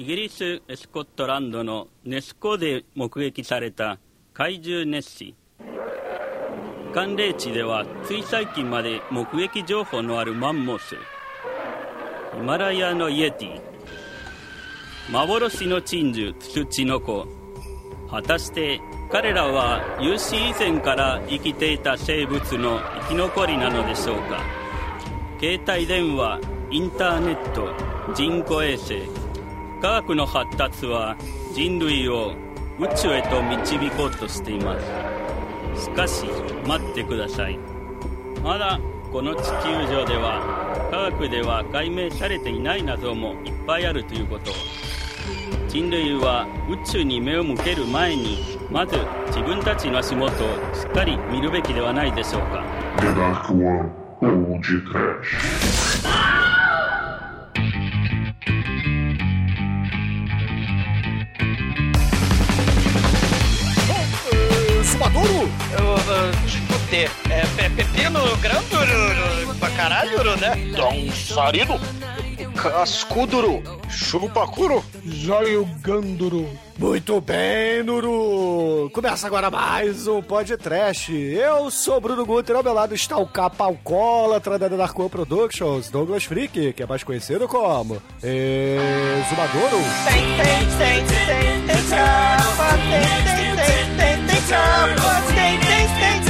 イギリス・スコットランドのネス湖で目撃された怪獣ネッシー。寒冷地ではつい最近まで目撃情報のあるマンモス。ヒマラヤのイエティ。幻の珍獣ツチノコ。果たして彼らは有史以前から生きていた生物の生き残りなのでしょうか。携帯電話インターネット人工衛星。科学の発達は人類を宇宙へと導こうとしています。しかし待ってください。まだこの地球上では科学では解明されていない謎もいっぱいあるということ。人類は宇宙に目を向ける前にまず自分たちの足元をしっかり見るべきではないでしょうか。The Dark One Discutir. É, pe- pepino granduro pra caralho, né? Dançarino? Cascuduro. Chupacuro? Joio Ganduro. Muito bem, Nuru! Começa agora mais um podcast. Eu sou o Bruno Guter, ao meu lado está o capa alcoólatra da Dark One Productions, Douglas Freak, que é mais conhecido como Exumadoro. Tem, tem, tem, tem, tem tem, tem, tem, tem, tem tem, tem, tem, tem, tem é. É Tem, tem,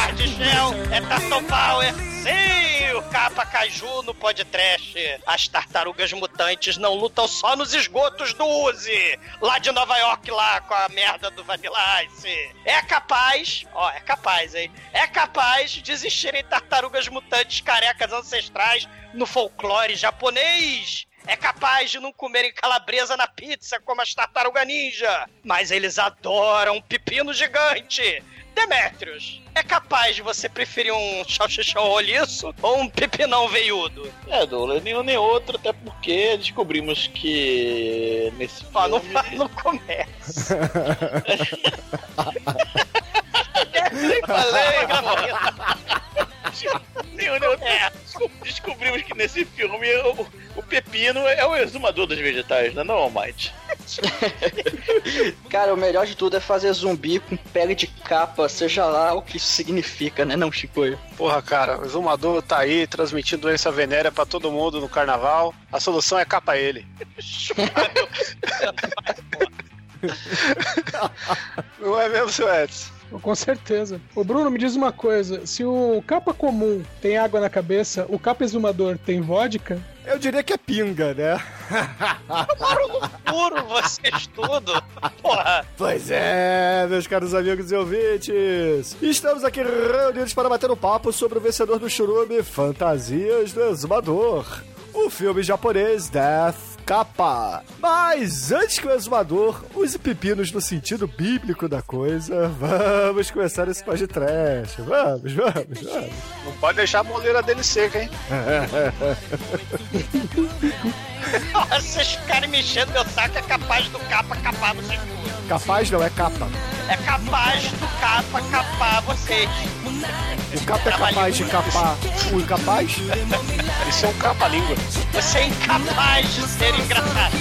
é Tarton Power. Sim, o capa caju no podcast. As tartarugas mutantes não lutam só nos esgotos do Uzi, lá de Nova York, lá com a merda do Vanilla Ice. É capaz, ó, é capaz, hein? É capaz de existirem tartarugas mutantes carecas ancestrais no folclore japonês. É capaz de não comerem calabresa na pizza como as tartaruga ninja. Mas eles adoram pepino gigante. Demetrius, é capaz de você preferir um salsichão roliço ou um pepinão veiudo? É, Douglas, nenhum nem outro, até porque descobrimos que nesse não, filme... fa- não começa. Nem falei, Outro. É. Desco- Descobrimos que nesse filme o, o pepino é o exumador dos vegetais, não é não, Almighty? Cara, o melhor de tudo é fazer zumbi com pele de capa, seja lá o que isso significa, né, não, Chicoio? Porra, cara, o Zumador tá aí transmitindo doença venérea pra todo mundo no carnaval. A solução é capa ele. Não é mesmo, seu Edson? Com certeza. O Bruno, me diz uma coisa: se o capa comum tem água na cabeça, o capa exumador tem vodka? Eu diria que é pinga, né? Puro vocês tudo. Porra. Pois é, meus caros amigos e ouvintes. Estamos aqui reunidos para bater um papo sobre o vencedor do churume Fantasias do Exumador. O filme japonês Death Kappa. Mas antes que o exumador use pepinos no sentido bíblico da coisa, vamos começar esse podcast. Vamos, vamos, vamos. Não pode deixar a moleira dele seca, hein? Vocês ficarem mexendo meu saco é capaz do capa capar vocês tudo. Capaz não, é capa. É capaz do capa capar vocês. O capa é capaz de capar o incapaz? Isso é um capa-língua. Você é incapaz de ser engraçado.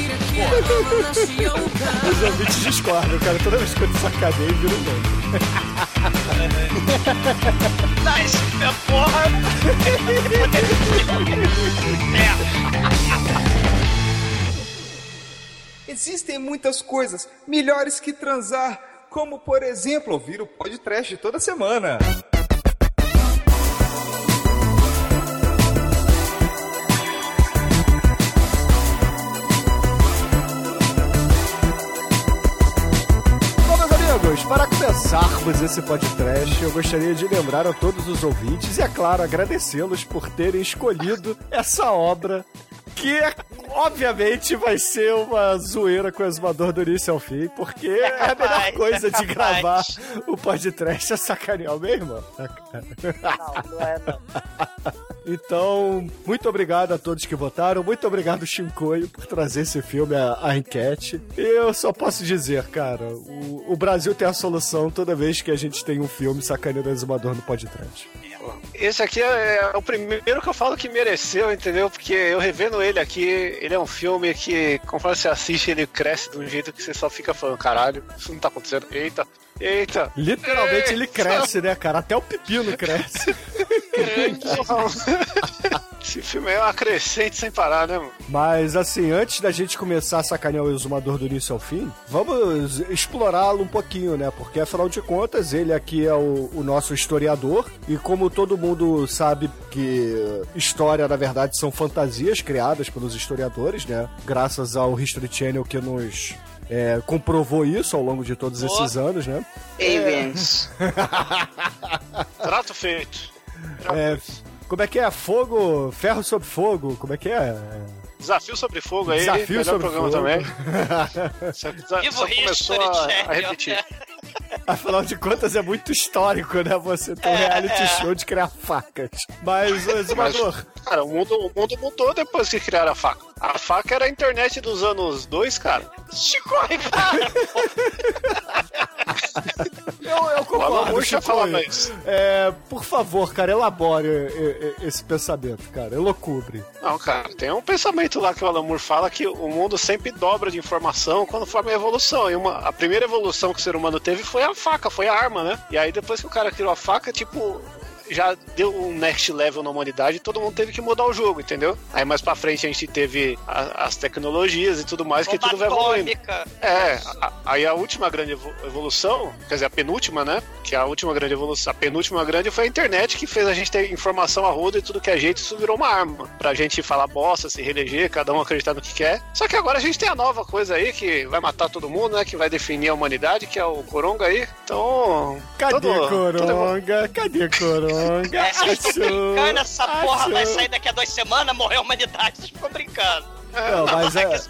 Os ouvintes discordam, cara. Toda vez que eu sacaneio, vira um meme. Nice, minha porra. Existem muitas coisas melhores que transar, como por exemplo ouvir o podcast toda semana. Amigos, para começarmos esse podcast, eu gostaria de lembrar a todos os ouvintes e, é claro, agradecê-los por terem escolhido essa obra que obviamente vai ser uma zoeira com o exumador do início ao fim, porque é a melhor coisa de gravar o podcast é sacanear o meu irmão. Não, não é não. Então, muito obrigado a todos que votaram. Muito obrigado, Shinkoio, por trazer esse filme à, à enquete. E eu só posso dizer, cara, o, o Brasil tem a solução toda vez que a gente tem um filme sacaneando o exumador no podcast. Esse aqui é, é o primeiro que eu falo que mereceu, entendeu? Porque eu revendo ele aqui, ele é um filme que, conforme você assiste, ele cresce de um jeito que você só fica falando, caralho, isso não tá acontecendo. Eita, eita. Literalmente ele Eita. cresce, né, cara? Até o pepino cresce. Esse filme é uma crescente sem parar, né, mano? Mas assim, antes da gente começar a sacanear o exumador do início ao fim, vamos explorá-lo um pouquinho, né? Porque afinal de contas, ele aqui é o, o nosso historiador. E como todo mundo sabe que história, na verdade, são fantasias criadas pelos historiadores, né? Graças ao History Channel que nos. É, comprovou isso ao longo de todos esses anos, né? Aliens. Trato feito. Trato É, feito. como é que é? Fogo, ferro sobre fogo, como é que é? Desafio sobre fogo aí, Desafio melhor sobre programa fogo. também. Só, só Vivo começou a, a repetir. Afinal de contas, é muito histórico, né? Você ter um reality show de criar facas. Mas, Exumador, cara, o mundo, o mundo mudou depois que criaram a faca. A faca era a internet dos anos 2, cara. Chico, cara. eu, eu concordo, já Chico. falava isso. É, por favor, cara, elabore é, é, esse pensamento, cara. Elocubre. Não, cara, tem um pensamento lá que o Alan Moore fala que o mundo sempre dobra de informação quando forma a evolução. E uma, a primeira evolução que o ser humano teve foi a faca, foi a arma, né? E aí depois que o cara criou a faca, tipo, já deu um next level na humanidade e todo mundo teve que mudar o jogo, entendeu? Aí mais pra frente a gente teve a- as tecnologias e tudo mais, que Bomba tudo vai evoluindo. É, a- aí a última grande evo- evolução, quer dizer, a penúltima, né? Que a última grande evolução, a penúltima grande foi a internet que fez a gente ter informação a roda e tudo que é jeito, isso virou uma arma. Pra gente falar bosta, se reeleger, cada um acreditar no que quer. Só que agora a gente tem a nova coisa aí que vai matar todo mundo, né? Que vai definir a humanidade, que é o Coronga aí. Então. Cadê tudo- tudo evolu- Coronga? Cadê Coronga? É, vocês estão Achou, brincando, essa porra vai achou. sair daqui a duas semanas, morrer a humanidade. Vocês ficam brincando. Não, mas é. É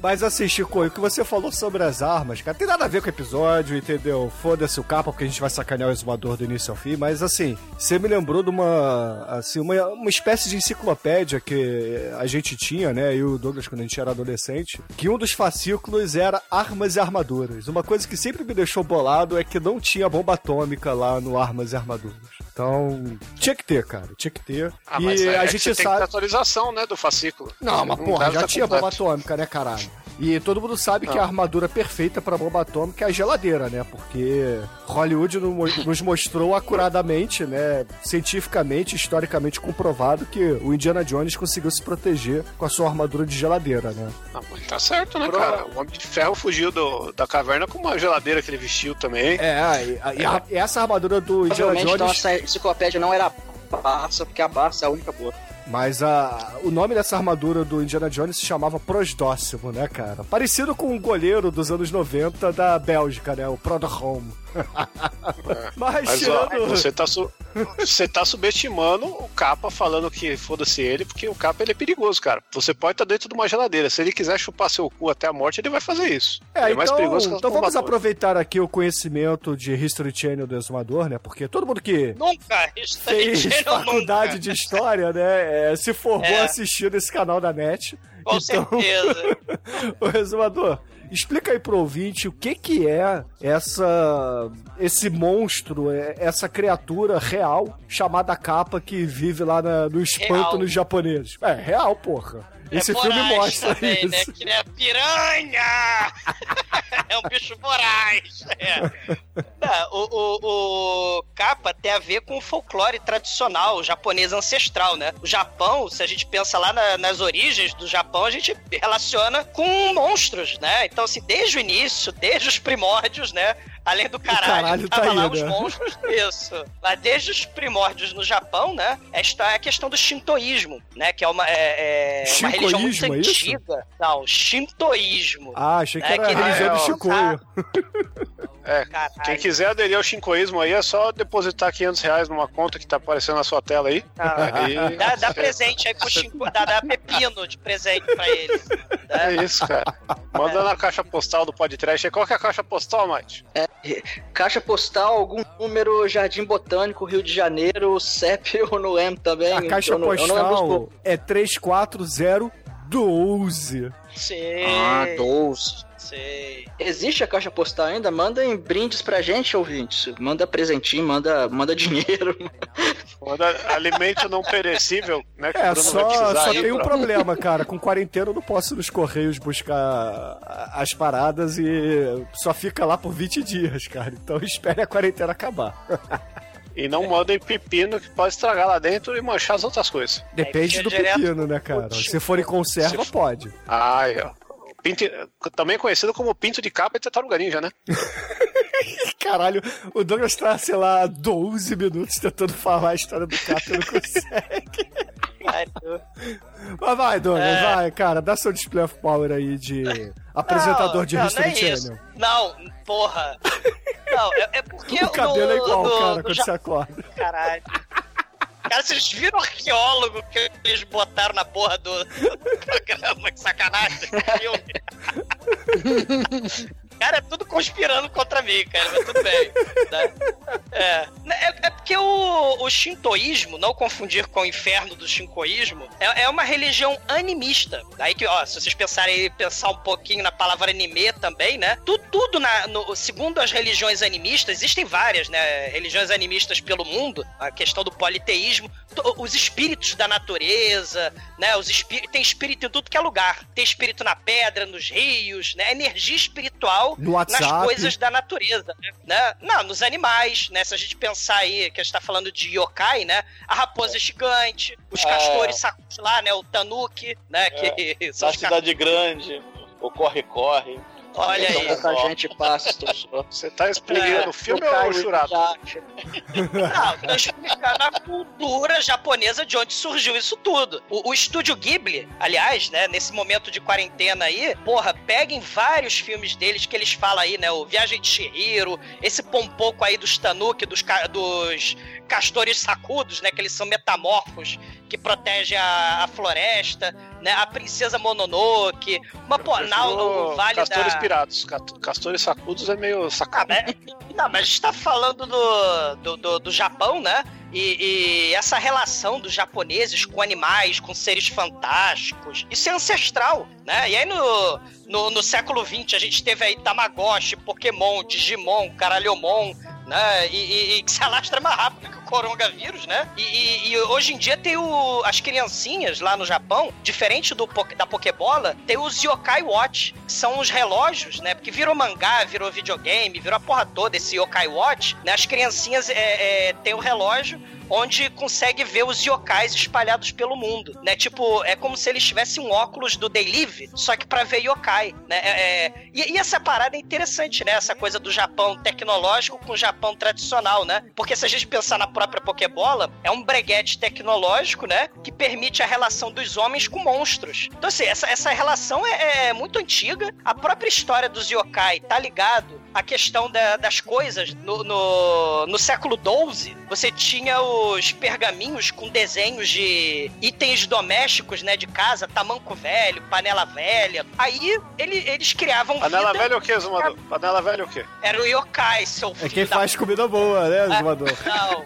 Mas assim, Chico, o que você falou sobre as armas, cara, tem nada a ver com o episódio, entendeu? Foda-se o capa, porque a gente vai sacanear o exumador do início ao fim, mas assim, você me lembrou de uma, assim, uma, uma espécie de enciclopédia que a gente tinha, né, eu e o Douglas quando a gente era adolescente, que um dos fascículos era armas e armaduras. Uma coisa que sempre me deixou bolado é que não tinha bomba atômica lá no Armas e Armaduras. Então, tinha que ter, cara, tinha que ter. Ah, e mas é a que gente tem sabe... ter atualização, né, do fascículo. Não, mas porra, já tá tinha bomba completo. atômica, né, caralho? E todo mundo sabe que a armadura perfeita pra bomba atômica é a geladeira, né? Porque Hollywood no- nos mostrou acuradamente, né? Cientificamente, historicamente comprovado que o Indiana Jones conseguiu se proteger com a sua armadura de geladeira, né? Ah, mas tá certo, né, Pro- cara? O Homem de Ferro fugiu do- da caverna com uma geladeira que ele vestiu também. É, e, e a- e essa armadura do Indiana Provavelmente Jones. essa enciclopédia não era a Barça, porque a Barça é a única boa. Mas a, o nome dessa armadura do Indiana Jones se chamava Prosdóximo, né, cara? Parecido com o goleiro dos anos 90 da Bélgica, né? O Prodhome. Mas, Mas ó, tirando... você tá, su- você tá subestimando o capa falando que foda-se ele, porque o capa ele é perigoso, cara. Você pode estar dentro de uma geladeira. Se ele quiser chupar seu cu até a morte, ele vai fazer isso. É, ele é mais então, perigoso que então vamos aproveitar aqui o conhecimento de History Channel do Exumador, né? Porque todo mundo que Nunca! Isso fez não, faculdade nunca. de história, né, é, se formou É. assistindo esse canal da net. Com então, certeza. Ô, Exumador, explica aí pro ouvinte o que que é essa esse monstro, é- essa criatura real chamada capa que vive lá na- nos Real. pântanos japoneses. É, real, porra. Esse é filme mostra também, isso. Né? Que é piranha! é um bicho voraz. É. Não, o, o, o capa tem a ver com o folclore tradicional, japonês ancestral, né? O Japão, se a gente pensa lá na- nas origens do Japão, a gente relaciona com monstros, né? Então, assim, desde o início, desde os primórdios, né? Além do caralho, caralho tá tava aí, lá né? os monstros. Isso. Mas desde os primórdios no Japão, né? Esta é a questão do shintoísmo, né? Que é uma, é, é uma religião muito Shintoísmo, é isso? antiga. Não, shintoísmo. Ah, achei que É era que a religião do é, Chicoio. É, Caralho. quem quiser aderir ao shinkoísmo aí é só depositar 500 reais numa conta que tá aparecendo na sua tela aí. Aí- Dá, dá presente aí pro Chico, dá, dá pepino de presente pra ele. É isso, cara. Manda na caixa postal do podcast aí. Qual que é a caixa postal, Mate? Caixa postal, algum número, Jardim Botânico, Rio de Janeiro, CEP, eu não lembro também. A caixa eu não, eu não postal números. é 34012. Sei. Ah, 12. Sei. Existe a caixa postal ainda? Mandem brindes pra gente, ouvintes. Manda presentinho, manda, manda dinheiro. Manda alimento não perecível, né? É, só, só tem um problema, cara. Com quarentena eu não posso ir nos correios buscar as paradas e só fica lá por 20 dias, cara. Então espere a quarentena acabar. E não mandem pepino que pode estragar lá dentro e manchar as outras coisas. Depende fica do pepino, né, cara? Se for em conserva, Se- pode. Ai, ó. Pinto, também conhecido como pinto de capa e tartaruga ninja, né? Caralho, o Douglas tá, sei lá, 12 minutos tentando falar a história do Cato e não consegue. Mas vai, Douglas, É. vai, cara. Dá seu display of power aí de apresentador de não, History não é isso. Channel. Não, porra. Não, é, é porque O cabelo é igual, no, cara, no quando Ja- você acorda. Caralho. Cara, vocês viram o arqueólogo que eles botaram na porra do, do programa? Que sacanagem filme. Cara, é tudo conspirando contra mim, cara, mas tudo bem. né? É, é, é porque o, o shintoísmo, não confundir com o inferno do shintoísmo, é, é uma religião animista. Daí que, ó, se vocês pensarem pensar um pouquinho na palavra anime também, né? Tudo, tudo na, no, segundo as religiões animistas, existem várias, né? Religiões animistas pelo mundo, a questão do politeísmo, os espíritos da natureza, né? Os espí tem espírito em tudo que é lugar. Tem espírito na pedra, nos rios, né? Energia espiritual No nas coisas da natureza, né? Não, nos animais, né? Se a gente pensar aí que a gente tá falando de yokai, né? A raposa gigante, os É. castores sacudos lá, né? O tanuki, né? Que são Na cidade grande, o corre-corre. Olha aí. Tanta gente passa, tô. Você tá explicando É, o filme ou o churado? já. Não, pra explicar na cultura japonesa de onde surgiu isso tudo. O, o estúdio Ghibli, aliás, né, nesse momento de quarentena aí, porra, peguem vários filmes deles que eles falam aí, né, o Viagem de Chihiro, esse pompoco aí dos Tanuki, dos, dos castores sacudos, né, que eles são metamorfos, que protegem a, a floresta, né, a Princesa Mononoke, mas, pô, na, o Vale Castores da... pirados. Ca- Castores sacudos é meio Ah, sacado. mas, não, mas a gente tá falando do, do, do, do Japão, né? E, e essa relação dos japoneses com animais, com seres fantásticos, isso é ancestral, né? E aí no, no, no século XX a gente teve aí Tamagotchi, Pokémon, Digimon, Caralhomon, né? E, e- e que se alastra mais rápido que o coronavírus, né? E, e- hoje em dia tem o, as criancinhas lá no Japão, diferente do, da Pokébola, tem os Yokai Watch, que são os relógios, né? Porque virou mangá, virou videogame, virou a porra toda esse Yokai Watch, né? As criancinhas é, é, têm o relógio onde consegue ver os yokais espalhados pelo mundo, né? Tipo, é como se eles tivessem um óculos do Day Live, só que pra ver yokai, né? É, é- E, e essa parada é interessante, né? Essa coisa do Japão tecnológico com o Japão tradicional, né? Porque se a gente pensar na própria Pokébola, é um breguete tecnológico, né? Que permite a relação dos homens com monstros. Então, assim, essa, essa relação é, é muito antiga. A própria história dos yokai tá ligado à questão da- das coisas. No, no, no século XII, você tinha os pergaminhos com desenhos de itens domésticos, né? De casa, tamanco velho, panela velha. Aí ele- eles criavam Panela vida. velha é o que, Zumador? Panela velha é o quê? Era o yokai, seu É filho quem da faz comida boa, né, Zumador? não.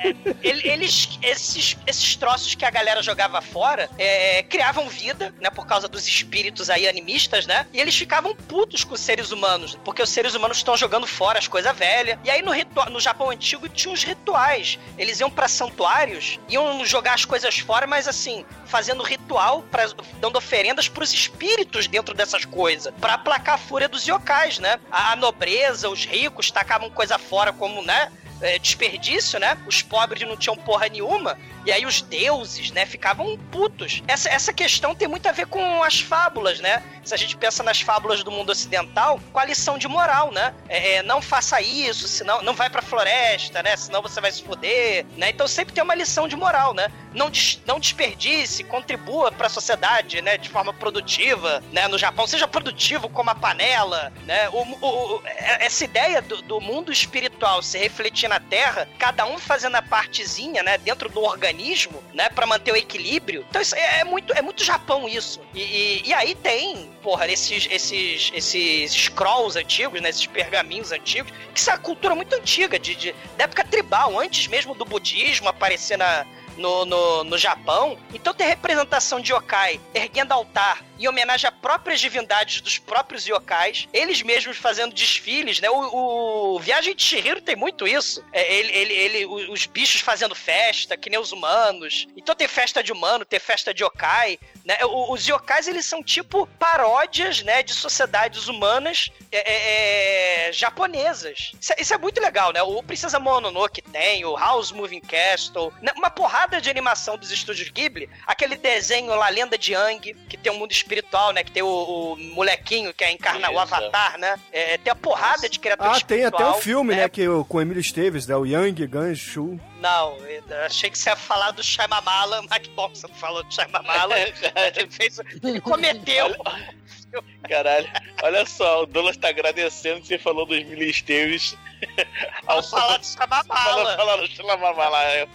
É, ele- Eles, esses, esses troços que a galera jogava fora, é, criavam vida, né? Por causa dos espíritos aí animistas, né? E eles ficavam putos com os seres humanos, porque os seres humanos estão jogando fora as coisas velhas. E aí no, no Japão antigo tinha uns rituais. Eles iam pra santuários, iam jogar as coisas fora, mas assim, fazendo ritual, pra, dando oferendas pros espíritos dentro dessas coisas, pra aplacar a fúria dos yokais, né? A, a nobreza, os ricos tacavam coisa fora como, né? É, desperdício, né? Os pobres não tinham porra nenhuma. E aí os deuses, né, ficavam putos. Essa, essa questão tem muito a ver com as fábulas, né? Se a gente pensa nas fábulas do mundo ocidental, com a lição de moral, né? É, é, não faça isso, senão não vai pra floresta, né? Senão você vai se foder, né? Então sempre tem uma lição de moral, né? Não, des, não desperdice, contribua para a sociedade, né? De forma produtiva, né? No Japão, seja produtivo como a panela, né? O, o, o, essa ideia do, do mundo espiritual se refletir na Terra, cada um fazendo a partezinha, né? Dentro do organismo, né? Para manter o equilíbrio. Então isso é, é, muito, é muito Japão isso. E, e, e, aí tem, porra, esses, esses, esses scrolls antigos, né? Esses pergaminhos antigos, que isso é uma cultura muito antiga, de, de, da época tribal, antes mesmo do budismo aparecer na, no, no, no Japão. Então tem representação de yokai erguendo altar em homenagem a próprias divindades dos próprios yokais, eles mesmos fazendo desfiles, né? O, o Viagem de Shihiro tem muito isso. É, ele, ele, ele, os bichos fazendo festa, que nem os humanos. Então tem festa de humano, tem festa de yokai. Né? Os yokais, eles são tipo paródias, né, de sociedades humanas é, é, é, japonesas. Isso é, isso é, muito legal, né? O Princesa Mononoke tem, o House Moving Castle, né? uma porrada de animação dos estúdios Ghibli, aquele desenho lá, Lenda de Yang, que tem um mundo né? Que tem o, o molequinho que é encarna o Avatar, né? É, tem a porrada de criatura ah, espiritual. Ah, tem até um filme, né? que, com o Emílio Esteves, né? O Yang Ganshu. Não, achei que você ia falar do Shyamala, mas que bom que você não falou do Shyamala. ele, fez, ele cometeu... Caralho, olha só, o Douglas tá agradecendo que você falou dos Esteves. Ao falar do Shyamala. Falar do Shyamala. É.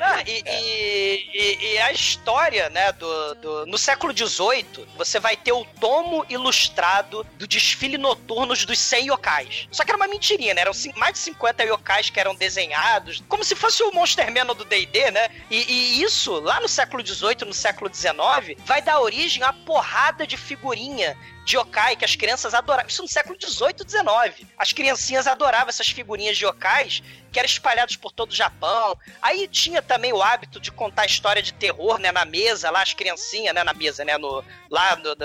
Ah, e, e, e, e, a história, né, do, do, no século XVIII, você vai ter o tomo ilustrado do desfile noturnos dos 100 yokais. Só que era uma mentirinha, né? Eram mais de 50 yokais que eram desenhados, como se fosse o Monster Manual do D&D, né? E, e, isso, lá no século XVIII, no século XIX, vai dar origem a porrada de figurinha de yokai que as crianças adoravam. Isso no século XVIII e XIX. As criancinhas adoravam essas figurinhas de yokais que eram espalhados por todo o Japão. Aí tinha também o hábito de contar história de terror, né, na mesa, lá as criancinhas, né, na mesa, né, no, lá no,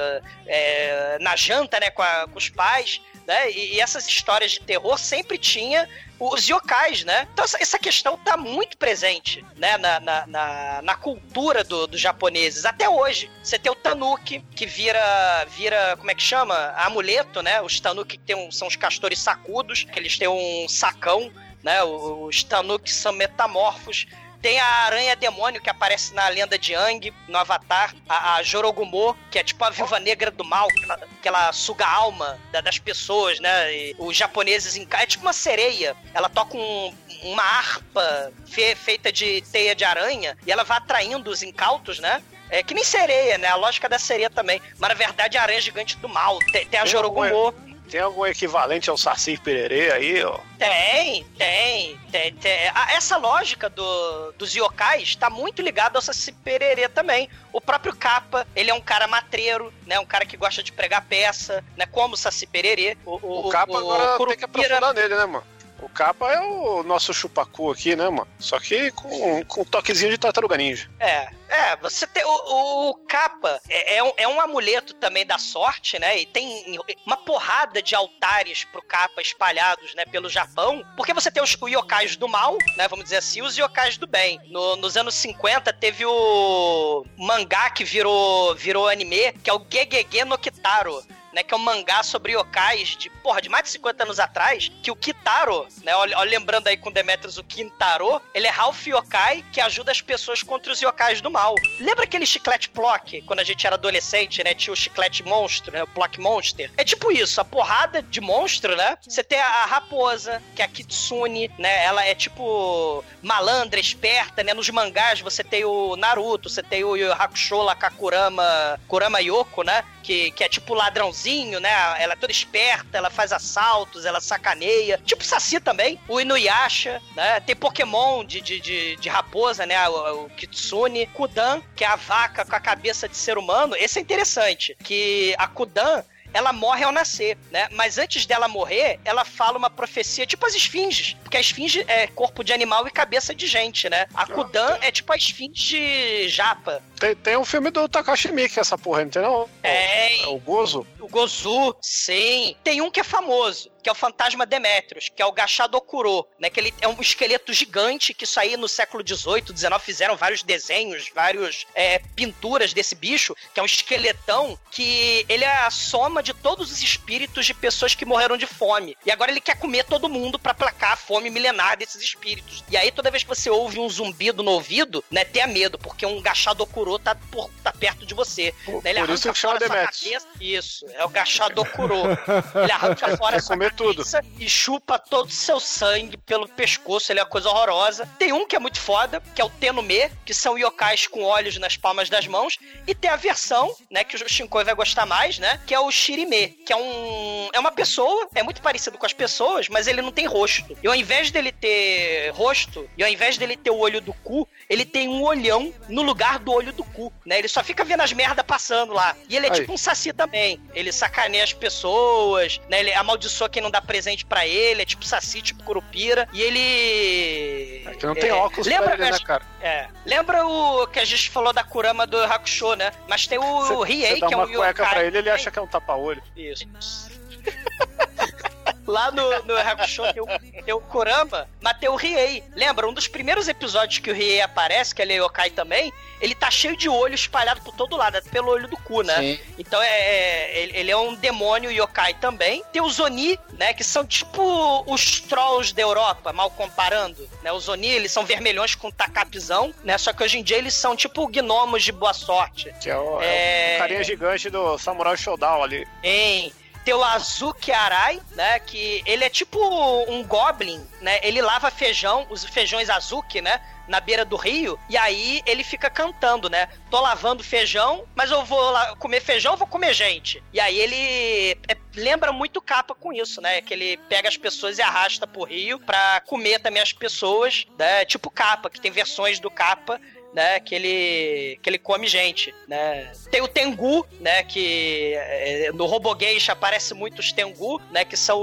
é, na janta, né, com, a, com os pais, né, e, e, essas histórias de terror sempre tinha os yokais, né? Então essa questão tá muito presente, né, na, na, na, na cultura dos do japoneses. Até hoje, você tem o tanuki, que vira, vira, como é que chama? Amuleto, né? Os tanuki tem um, são os castores sacudos, que eles têm um sacão, né? Os tanuki são metamorfos tem a aranha demônio que aparece na lenda de Yang, no Avatar. A, a Jorogumo, que é tipo a viúva negra do mal, que ela, que ela suga a alma da, das pessoas, né? E os japoneses. É tipo uma sereia. Ela toca um, uma harpa fe, feita de teia de aranha e ela vai atraindo os incautos, né? É que nem sereia, né? A lógica da sereia também. Mas na verdade é a aranha gigante do mal. Tem, tem a Jorogumo. Tem algum equivalente ao Saci Pererê aí, ó? Tem, tem, tem, tem. Essa lógica do, dos yokais tá muito ligada ao Saci Pererê também. O próprio Kappa, ele é um cara matreiro, né? Um cara que gosta de pregar peça, né? Como o Saci Pererê. O, o, o Kappa agora o tem que aprofundar nele, né, mano? O capa é o nosso chupacu aqui, né, mano? Só que com, com um toquezinho de tartaruga ninja. É, é, você tem. O, o capa é, é, um, é um amuleto também da sorte, né? E tem uma porrada de altares pro capa espalhados, né, pelo Japão. Porque você tem os yokais do mal, né? Vamos dizer assim, os yokais do bem. No, nos anos 50 teve o mangá que virou, virou anime, que é o Gegege no Kitaro né? Que é um mangá sobre yokais de, porra, de mais de 50 anos atrás, que o Kitaro, né? Olha, olha lembrando aí com Demetrius o Kintaro, ele é Ralph Yokai que ajuda as pessoas contra os yokais do mal. Lembra aquele chiclete Plock, quando a gente era adolescente, né? Tinha o chiclete monstro, né? O Plock Monster. É tipo isso, a porrada de monstro, né? Você tem a raposa, que é a Kitsune, né? Ela é tipo malandra, esperta, né? Nos mangás você tem o Naruto, você tem o Yu Hakusho Kakurama, Kurama Yoko, né? Que, que é tipo ladrãozinho, né? Ela é toda esperta, ela faz assaltos, ela sacaneia. Tipo Saci também. O Inuyasha, né? Tem Pokémon de, de, de, de raposa, né? O, o, Kitsune. Kudan, que é a vaca com a cabeça de ser humano. Esse é interessante. Que a Kudan, ela morre ao nascer, né? Mas antes dela morrer, ela fala uma profecia, tipo as esfinges. Porque a esfinge é corpo de animal e cabeça de gente, né? A Kudan é tipo a esfinge japa. Tem, tem um filme do Takashi Miike, essa porra, não tem não? É. É o Gozo? O Gozu, sim. Tem um que é famoso, que é o fantasma Demétrios, que é o Gachadokuro, né? Que ele é um esqueleto gigante que isso aí no século XVIII, XIX fizeram vários desenhos, vários é, pinturas desse bicho, que é um esqueletão que ele é a soma de todos os espíritos de pessoas que morreram de fome. E agora ele quer comer todo mundo pra placar a fome milenar desses espíritos. E aí toda vez que você ouve um zumbido no ouvido, né, tenha medo, porque um Gachadokuro tá, por, tá perto de você. Né, ele por isso que chama Demetrius. cabeça. Isso, é o Gachadokuro. ele arranca fora sua comer tudo. cabeça e chupa todo o seu sangue pelo pescoço, ele é uma coisa horrorosa. Tem um que é muito foda, que é o Tenome, que são yokais com olhos nas palmas das mãos, e tem a versão, né, que o Shinkoi vai gostar mais, né, que é o Shirime, que é um é uma pessoa, é muito parecido com as pessoas, mas ele não tem rosto. E ao invés dele ter rosto, e ao invés dele ter o olho do cu, ele tem um olhão no lugar do olho do cu, né? Ele só fica vendo as merda passando lá. E ele é Aí. tipo um saci também. Ele sacaneia as pessoas, né? Ele amaldiçoa quem não dá presente pra ele, é tipo saci, tipo curupira. E ele. É que não tem óculos lembra, pra ele, né, cara? É. Lembra o que a gente falou da Kurama do Hakusho, né? Mas tem o Riei, dá que é uma um cueca yokai. pra ele, ele acha que é um tapa-olho. Isso. Lá no, no Hakusho tem o, tem o Kurama, mas tem o Riei. Lembra? Um dos primeiros episódios que o Riei aparece, que ele é yokai também, ele tá cheio de olho espalhado por todo lado, até pelo olho do cu, né? Sim. Então é, é- ele, ele é um demônio yokai também. Tem os Oni, né? Que são tipo os trolls da Europa, mal comparando. Né? Os Oni, eles são vermelhões com tacapizão, né? Só que hoje em dia eles são tipo gnomos de boa sorte. Que é o, É. é o carinha gigante do Samurai Showdown ali. Em tem o Azuki Arai, né? Que ele é tipo um goblin, né? Ele lava feijão, os feijões Azuki, né? Na beira do rio, e aí ele fica cantando, né? Tô lavando feijão, mas eu vou lá comer feijão, vou comer gente. E aí ele é, lembra muito capa com isso, né? Que ele pega as pessoas e arrasta pro rio pra comer também as pessoas, né? Tipo capa, que tem versões do capa né, que ele que ele come gente, né? Tem o Tengu, né, que é, no Robogeisha aparece muito os Tengu, né, que são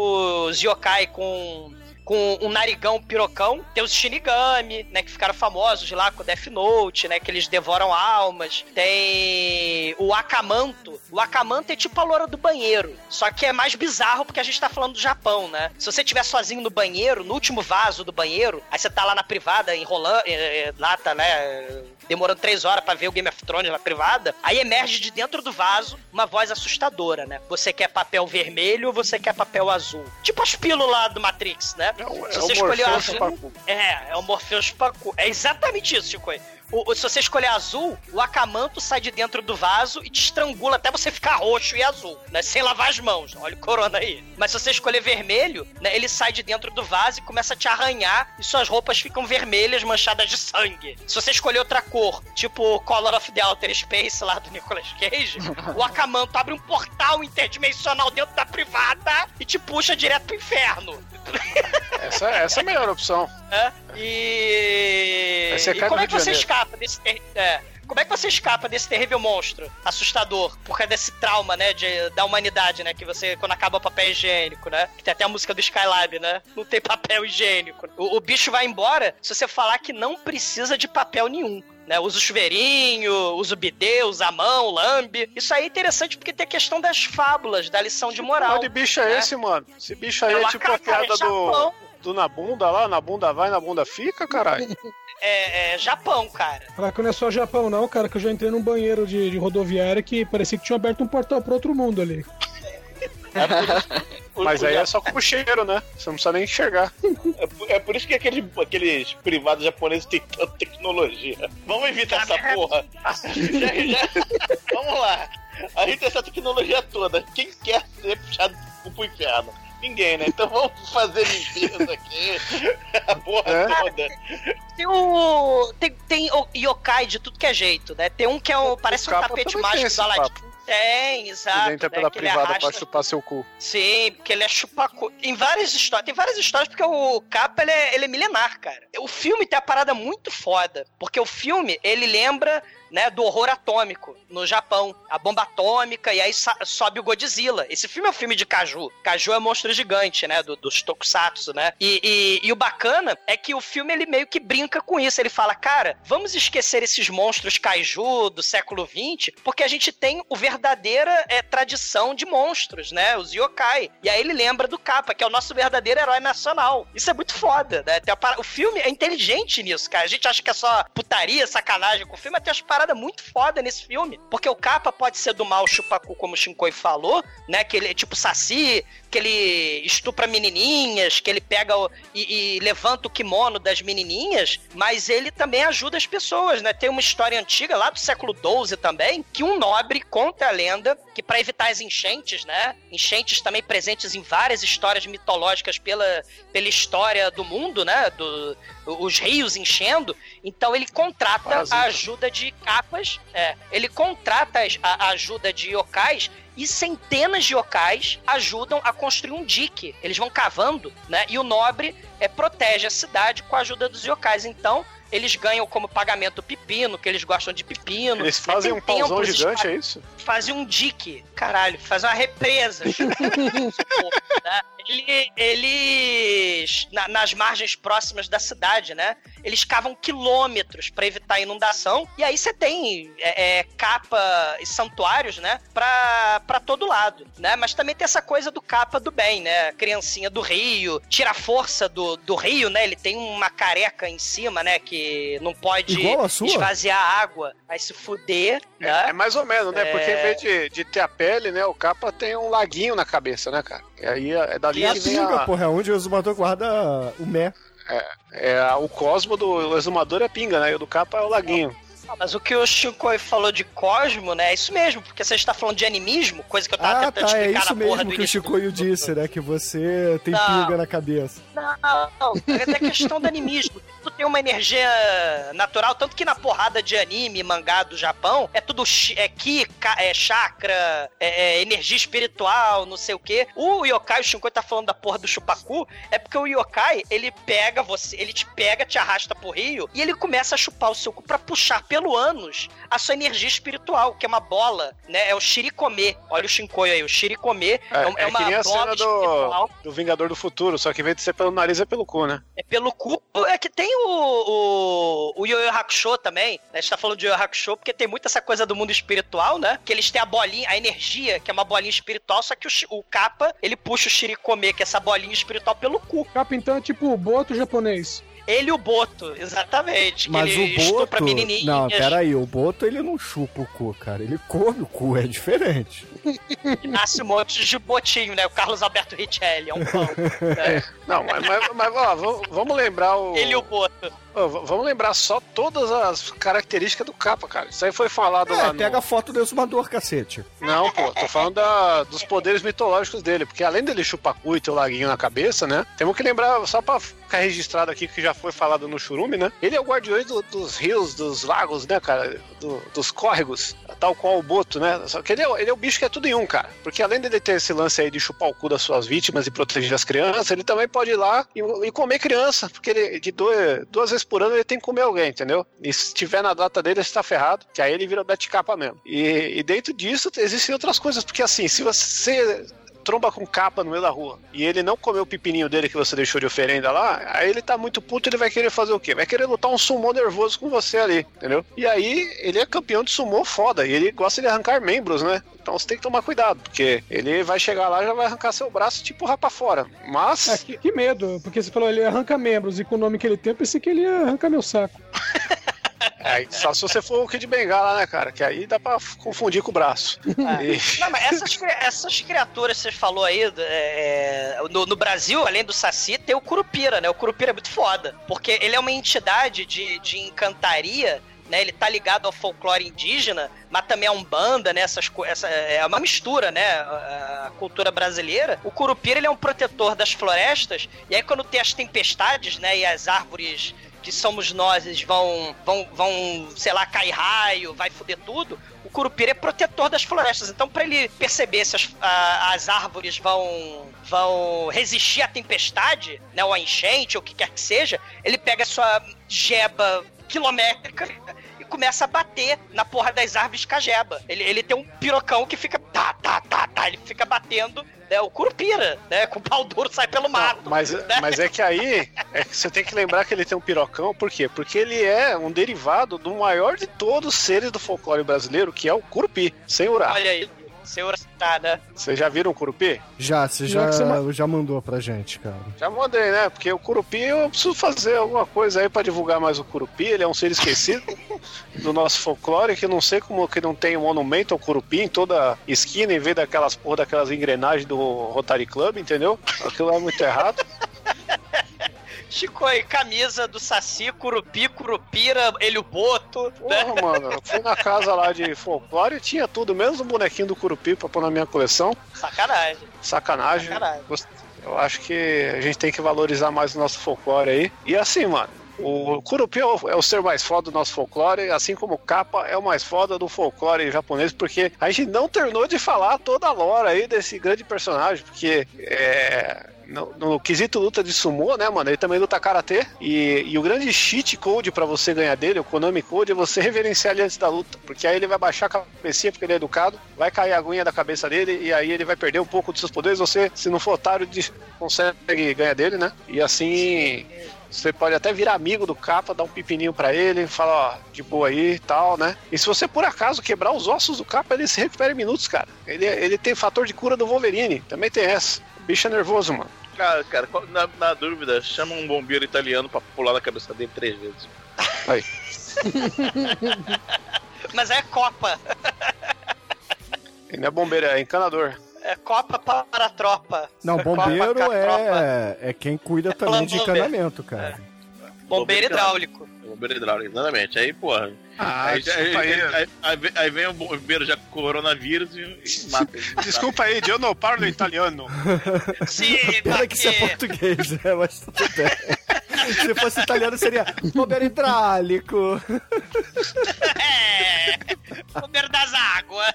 os yokai com com um narigão pirocão. Tem os Shinigami, né, que ficaram famosos lá com o Death Note, né, que eles devoram almas. Tem o Akamanto. O Akamanto é tipo a loura do banheiro, só que é mais bizarro porque a gente tá falando do Japão, né? Se você estiver sozinho no banheiro, no último vaso do banheiro, aí você tá lá na privada, enrolando, eh, eh, lá tá, né, demorando três horas pra ver o Game of Thrones na privada, aí emerge de dentro do vaso uma voz assustadora, né? Você quer papel vermelho ou você quer papel azul? Tipo as pílulas do Matrix, né? É o, Se é você o escolher Morfeu azul, é, é o Morpheus Pacu. É exatamente isso, Chico. O, o- se você escolher azul, o Akamanto sai de dentro do vaso e te estrangula até você ficar roxo e azul, né? Sem lavar as mãos. Olha o corona aí. Mas se você escolher vermelho, né? Ele sai de dentro do vaso e começa a te arranhar e suas roupas ficam vermelhas, manchadas de sangue. Se você escolher outra cor, tipo Color of the Outer Space lá do Nicolas Cage, o Akamanto abre um portal interdimensional dentro da privada e te puxa direto pro inferno. Essa, essa é a melhor opção. É, e. Você e como é que você Janeiro. Escapa desse. ter- É. Como é que você escapa desse terrível monstro assustador? Por causa desse trauma, né? De, da humanidade, né? Que você, quando acaba o papel higiênico, né? Que tem até a música do Skylab, né? Não tem papel higiênico. O, o bicho vai embora se você falar que não precisa de papel nenhum. Né, usa o chuveirinho, usa o bidê, usa a mão, lambe. Isso aí é interessante porque tem a questão das fábulas, da lição de moral. Qual de bicho é né? esse, mano? Esse bicho aí É é, tipo a piada do, Japão. Do na bunda lá, na bunda vai, na bunda fica, caralho. É, é Japão, cara. Falar que não é só Japão, não, cara, que eu já entrei num banheiro de, de rodoviária que parecia que tinha aberto um portal pra outro mundo ali. Mas aí é só com o cheiro, né? Você não precisa nem enxergar. É por, é por isso que aqueles, aqueles privados japoneses têm tanta tecnologia. Vamos evitar essa porra. Já- já- vamos lá. A gente tem essa tecnologia toda. Quem quer ser puxado pro inferno? Ninguém, né? Então vamos fazer limpeza aqui. A porra É? toda. Tem o. Tem, tem o yokai de tudo que é jeito, né? Tem um que é o. Parece um capa tapete mágico do Aladdin. papo. Tem, exato. Ele entra né? pela privada pra chupar seu cu. Sim, porque ele é chupacu. Tem várias histórias. Tem várias histórias porque o capa ele é, ele é milenar, cara. O filme tem a parada muito foda. Porque o filme, ele lembra né, do horror atômico no Japão. A bomba atômica, e aí sobe o Godzilla. Esse filme é um filme de Caju. Caju é monstro gigante, né, do, dos tokusatsu, né? E, e- e o bacana é que o filme, ele meio que brinca com isso. Ele fala, cara, vamos esquecer esses monstros Kaiju do século XX, porque a gente tem o verdadeira é, tradição de monstros, né? Os yokai. E aí ele lembra do Kappa, que é o nosso verdadeiro herói nacional. Isso é muito foda, né? A O filme é inteligente nisso, cara. A gente acha que é só putaria, sacanagem com o filme, mas tem umas paradas muito foda nesse filme. Porque o Kappa pode ser do mal chupacu, como o Shinkoi falou, né? Que ele é tipo saci, que ele estupra menininhas, que ele pega o- e, e levanta o kimono das menininhas, mas ele também ajuda as pessoas, né? Tem uma história antiga lá do século XII também, que um nobre conta a lenda que para evitar as enchentes, né? Enchentes também presentes em várias histórias mitológicas pela, pela história do mundo, né? Do, os rios enchendo. Então ele contrata Parasita. a ajuda de capas, é, ele contrata a ajuda de yokais e centenas de yokais ajudam a construir um dique. Eles vão cavando, né? E o nobre é, protege a cidade com a ajuda dos yokais. Então, eles ganham como pagamento pepino, que eles gostam de pepino. Eles fazem um pauzão gigante, é isso? fazem um dique, caralho, faz uma represa. né? Ele- eles, na- nas margens próximas da cidade, né? Eles cavam quilômetros pra evitar a inundação. E aí você tem é, é, capa e santuários, né? Pra, pra todo lado, né? Mas também tem essa coisa do capa do bem, né? Criancinha do rio, tira a força do, do rio, né? Ele tem uma careca em cima, né? Que não pode esvaziar a água, vai se fuder, né? É mais ou menos, né? Porque É. em vez de, de ter a pele, né? O capa tem um laguinho na cabeça, né, cara? E aí é dali E a que vem pinga, a, porra, é onde o exumador guarda o mé. é, a- o cosmo do exumador é pinga, né? E o do capa é o laguinho. Mas o que o Shinkoi falou de Cosmo, né? É isso mesmo, porque você está falando de animismo, coisa que eu tava Ah, tentando tá, é explicar isso na porra mesmo do que o. Chicoio disse, né? Que você tem Não. pinga na cabeça. Não, não, é questão do animismo. Tudo tem uma energia natural, tanto que na porrada de anime, mangá do Japão, é tudo é ki, é chakra, é, é energia espiritual, não sei o quê. O yokai, o Shinkoi tá falando da porra do chupacu, é porque o yokai, ele pega você, ele te pega, te arrasta pro rio, e ele começa a chupar o seu cu pra puxar pelo ânus a sua energia espiritual, que é uma bola, né? É o shirikome. Olha o Shinkoi aí, o shirikome É, é, é, uma que nem a bola cena do, espiritual. do Vingador do Futuro, só que em vez de ser pelo nariz é pelo cu, né? É pelo cu. É que tem o, o, o Yu Hakusho também. Né? A gente tá falando de Yu Hakusho porque tem muito essa coisa do mundo espiritual, né? Que eles têm a bolinha, a energia, que é uma bolinha espiritual, só que o, o Kappa, ele puxa o Shirikome, que é essa bolinha espiritual, pelo cu. Capa, então, é tipo o boto japonês. Ele e o Boto, exatamente. Que Mas ele o Boto. Não, peraí, o Boto ele não chupa o cu, cara. Ele come o cu, é diferente. E nasce um monte de botinho, né? O Carlos Alberto Richelli, é um pão. né? Não, mas, mas, mas, ó, vamos- vamos lembrar o. Ele e o Boto. Vamos lembrar só todas as características do capa, cara. Isso aí foi falado lá É, no... pega a foto do exumador, cacete. Não, pô, tô falando da- dos poderes mitológicos dele, porque além dele chupar cu e ter o laguinho na cabeça, né? Temos que lembrar, só pra ficar registrado aqui, que já foi falado no Churume, né? Ele é o guardião do- dos rios, dos lagos, né, cara? Do- dos córregos, tal qual o Boto, né? Só que ele é, ele é o bicho que é tudo em um, cara. Porque além dele ter esse lance aí de chupar o cu das suas vítimas e proteger as crianças, ele também pode ir lá e, e comer criança, porque ele, de duas, duas vezes por ano ele tem que comer alguém, entendeu? E se tiver na data dele, ele tá ferrado, que aí ele vira Bete Capa mesmo. E, e dentro disso existem outras coisas, porque assim, se você tromba com capa no meio da rua e ele não comeu o pepininho dele que você deixou de oferenda lá, aí ele tá muito puto, ele vai querer fazer o quê? Vai querer lutar um sumô nervoso com você ali, entendeu? E aí ele é campeão de sumô foda e ele gosta de arrancar membros, né? Então você tem que tomar cuidado, porque ele vai chegar lá e já vai arrancar seu braço e te empurrar pra fora. Mas. É, que, que medo, porque você falou ele arranca membros e com o nome que ele tem, eu pensei que ele ia arrancar meu saco. É, só se você for o Kid Bengala, né, cara? Que aí dá pra confundir com o braço. E- Não, mas essas, essas criaturas que você falou aí, é, no, no Brasil, além do Saci, tem o Curupira, né? O Curupira é muito foda. Porque ele é uma entidade de, de encantaria. Né, ele tá ligado ao folclore indígena, mas também a Umbanda, né? Essas, essa, é uma mistura, né? A, a cultura brasileira. O Curupira ele é um protetor das florestas, e aí quando tem as tempestades, né? E as árvores que somos nós vão, vão, vão, sei lá, cair raio, vai foder tudo, o Curupira é protetor das florestas. Então, para ele perceber se as, a- as árvores vão, vão resistir à tempestade, né, ou à enchente, ou o que quer que seja, ele pega a sua jeba quilométrica começa a bater na porra das árvores cajeba. Ele, ele tem um pirocão que fica. Tá, tá, tá, tá. Ele fica batendo. Né, o Curupira, né? Com o pau duro sai pelo mato. Mas, né? mas é que aí é que você tem que lembrar que ele tem um pirocão, por quê? Porque ele é um derivado do maior de todos os seres do folclore brasileiro, que é o Curupi, sem urá. Olha aí, né? Vocês já viram o Curupi? Já, você Já já, já mandou pra gente, cara. Já mandei, né? Porque o Curupi, eu preciso fazer alguma coisa aí pra divulgar mais o Curupi. Ele é um ser esquecido do nosso folclore, que eu não sei como que não tem um monumento ao Curupi em toda esquina, em vez daquelas porra, daquelas engrenagens do Rotary Club, entendeu? Aquilo é muito errado. Chico aí, camisa do Saci, Curupi, Curupira, Elio Boto. né? Porra, mano, eu fui na casa lá de folclore e tinha tudo, menos o bonequinho do Curupi pra pôr na minha coleção. Sacanagem. Sacanagem. Sacanagem. Eu acho que a gente tem que valorizar mais o nosso folclore aí. E assim, mano, o Kurupi é o, é o ser mais foda do nosso folclore, assim como o Kappa é o mais foda do folclore japonês, porque a gente não terminou de falar toda a lore aí desse grande personagem, porque é, no, no quesito luta de sumô, né, mano, ele também luta karatê, e, e o grande cheat code pra você ganhar dele, o Konami Code, é você reverenciar ele antes da luta, porque aí ele vai baixar a cabecinha porque ele é educado, vai cair a aguinha da cabeça dele, e aí ele vai perder um pouco dos seus poderes, você, se não for otário, consegue ganhar dele, né, e assim... Você pode até virar amigo do capa, dar um pepininho pra ele, falar, ó, de boa aí e tal, né? E se você por acaso quebrar os ossos do capa, ele se recupera em minutos, cara. Ele, ele tem fator de cura do Wolverine, também tem essa. Bicho é nervoso, mano. Cara, cara, na, na dúvida, chama um bombeiro italiano pra pular na cabeça dele três vezes. Aí. Mas é Copa. Ele não é bombeiro, é encanador. É Copa para a tropa. Não, bombeiro tropa. é, é quem cuida também de encanamento, cara. Bombeiro hidráulico. Bombeiro hidráulico, exatamente. Aí, porra. Ah, aí, desculpa aí. aí- aí vem- aí vem o bombeiro já com coronavírus e, e mata ele. Desculpa aí, eu não parlo italiano. Sim, Pena que isso é porque- português, né? Mas tudo bem. Se fosse italiano, seria bombeiro hidráulico. É, bombeiro das águas.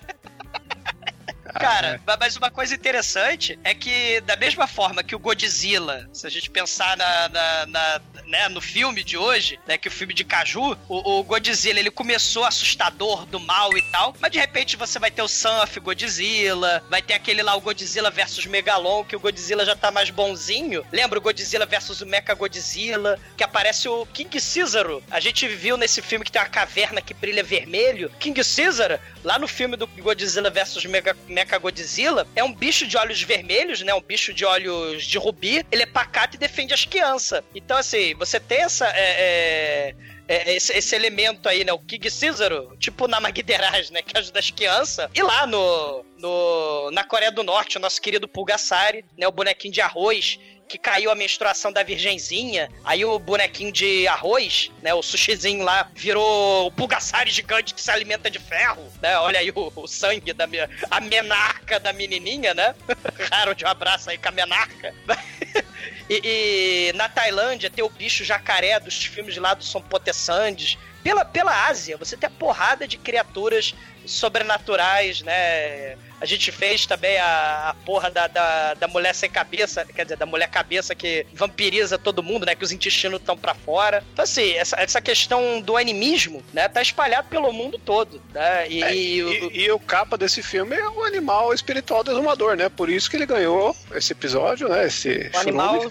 Cara, ma- mas uma coisa interessante é que, da mesma forma que o Godzilla, se a gente pensar na, na- na- né, no filme de hoje, né, que o filme de Caju, o, o Godzilla ele começou assustador do mal e tal, mas de repente você vai ter o Sanf Godzilla, vai ter aquele lá, o Godzilla versus Megalon, que o Godzilla já tá mais bonzinho. Lembra o Godzilla versus o Mecha Godzilla, que aparece o King Caesar. A gente viu nesse filme que tem uma caverna que brilha vermelho. King Caesar, lá no filme do Godzilla versus Mega, Mecha Godzilla, é um bicho de olhos vermelhos, né? Um bicho de olhos de rubi. Ele é pacato e defende as crianças. Então, assim, você tem essa. é, é, é, esse, esse elemento aí, né? O King Caesar, tipo na Magderaz, né? Que ajuda as crianças. E lá no, no, na Coreia do Norte, o nosso querido Pulgasari, né? O bonequinho de arroz, que caiu a menstruação da virgenzinha. Aí o bonequinho de arroz, né? O sushizinho lá, virou o Pulgasari gigante que se alimenta de ferro, né? Olha aí o, o sangue da minha. A menarca da menininha, né? Harold, um abraço aí com a menarca. E, e na Tailândia tem o bicho jacaré dos filmes lá do Som Potessandes. Pela, pela Ásia, você tem a porrada de criaturas sobrenaturais, né? A gente fez também a, a porra da, da, da mulher sem cabeça, quer dizer, da mulher cabeça que vampiriza todo mundo, né? Que os intestinos estão pra fora. Então, assim, essa, essa questão do animismo, né? Tá espalhado pelo mundo todo, né? E, É, e o- e, e o capa desse filme é o animal espiritual desumador, né? Por isso que ele ganhou esse episódio, né? Esse O animal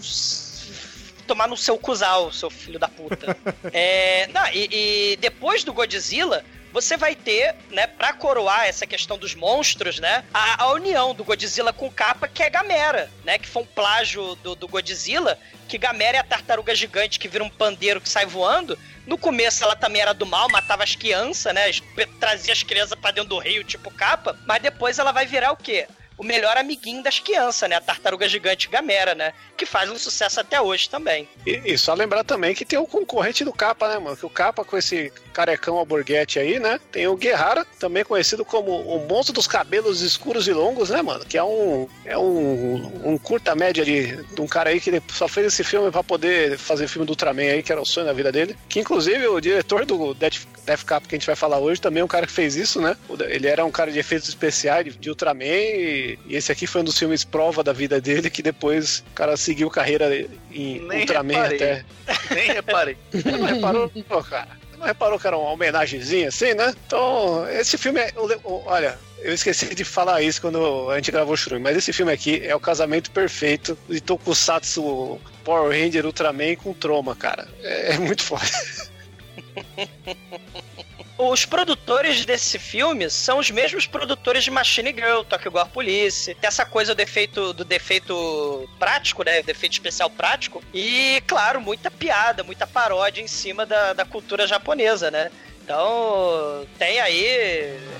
tomar no seu cuzal, seu filho da puta. é, não, e, e depois do Godzilla, você vai ter, né, pra coroar essa questão dos monstros, né, a, a união do Godzilla com o Kappa, que é Gamera, né, que foi um plágio do, do Godzilla, que Gamera é a tartaruga gigante que vira um pandeiro que sai voando. No começo ela também era do mal, matava as crianças, né, trazia as crianças pra dentro do rio, tipo Kappa, mas depois ela vai virar o quê? O melhor amiguinho das crianças, né? A tartaruga gigante Gamera, né? Que faz um sucesso até hoje também. E, e só lembrar também que tem o concorrente do Capa, né, mano? Que o Capa com esse carecão alborguete aí, né? Tem o Guerrara, também conhecido como o monstro dos cabelos escuros e longos, né, mano? Que é um é um, um curta média de, de um cara aí que só fez esse filme pra poder fazer filme do Ultraman aí, que era o sonho da vida dele. Que inclusive o diretor do Death, Death Cap que a gente vai falar hoje também é um cara que fez isso, né? Ele era um cara de efeitos especiais de, de Ultraman e, e esse aqui foi um dos filmes prova da vida dele que depois o cara seguiu carreira em Nem Ultraman reparei. até. Nem reparei. Não reparou, Pô, cara? não reparou que era uma homenagenzinha assim, né? Então, esse filme é. Olha, eu esqueci de falar isso quando a gente gravou o Shuri, mas esse filme aqui é o casamento perfeito de Tokusatsu Power Ranger Ultraman com Troma, cara. É, é muito foda. Os produtores desse filme são os mesmos produtores de Machine Girl, Tokyo Gore Police. Tem essa coisa do defeito, do defeito prático, né? Defeito especial prático. E, claro, muita piada, muita paródia em cima da, da cultura japonesa, né? Então, tem aí.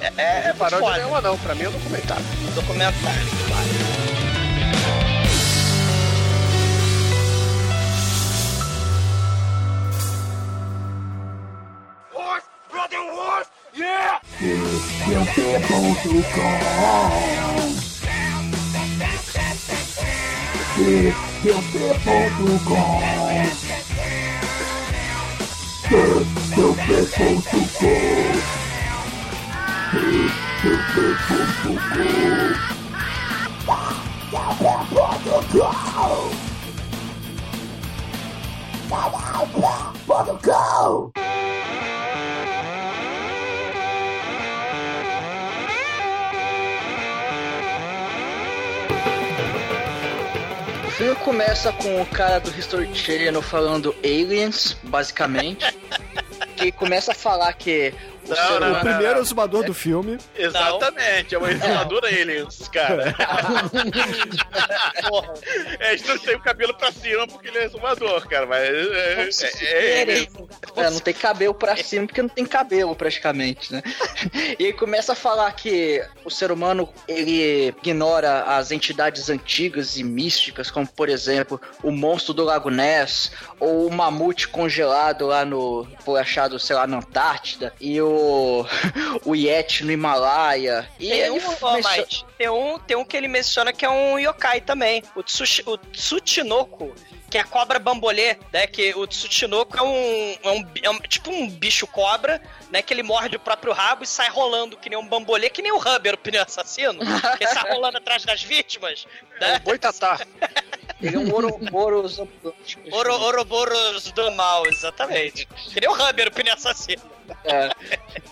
É, é, é Paródia foda. nenhuma não, pra mim é um documentário. Documentário, claro. Yeah! It's your people who gone. It's your people who gone. It's your people who gone. It's your people who gone. Mother go! Mother go! O filme começa com o cara do History Channel falando aliens, basicamente. que começa a falar que o Não, ser não, O humano. primeiro exumador do filme. Exatamente, é uma exumadora aliens, cara. É, a gente não tem o cabelo pra cima porque ele é exumador, cara, mas. É, é, é, ele. É, não tem cabelo pra cima porque não tem cabelo praticamente, né? E ele começa a falar que o ser humano ele ignora as entidades antigas e místicas, como por exemplo o monstro do Lago Ness ou o mamute congelado lá no achado, sei lá, na Antártida e o o Yeti no Himalaia. E Tem ele um, ó, menciona- Mike, tem um, tem um que ele menciona que é um yokai também. O, Tsushi, o Tsuchinoko, que é a cobra bambolê, né? Que o Tsuchinoko é um, é um, é um- tipo um bicho cobra, né? Que ele morde o próprio rabo e sai rolando que nem um bambolê, que nem o Rubber, o pneu assassino, que sai rolando atrás das vítimas, né? Boitatá. ele é um Ouroboros. Oro, Ouroboros do mal, exatamente. Que nem o Rubber, o pneu assassino. É.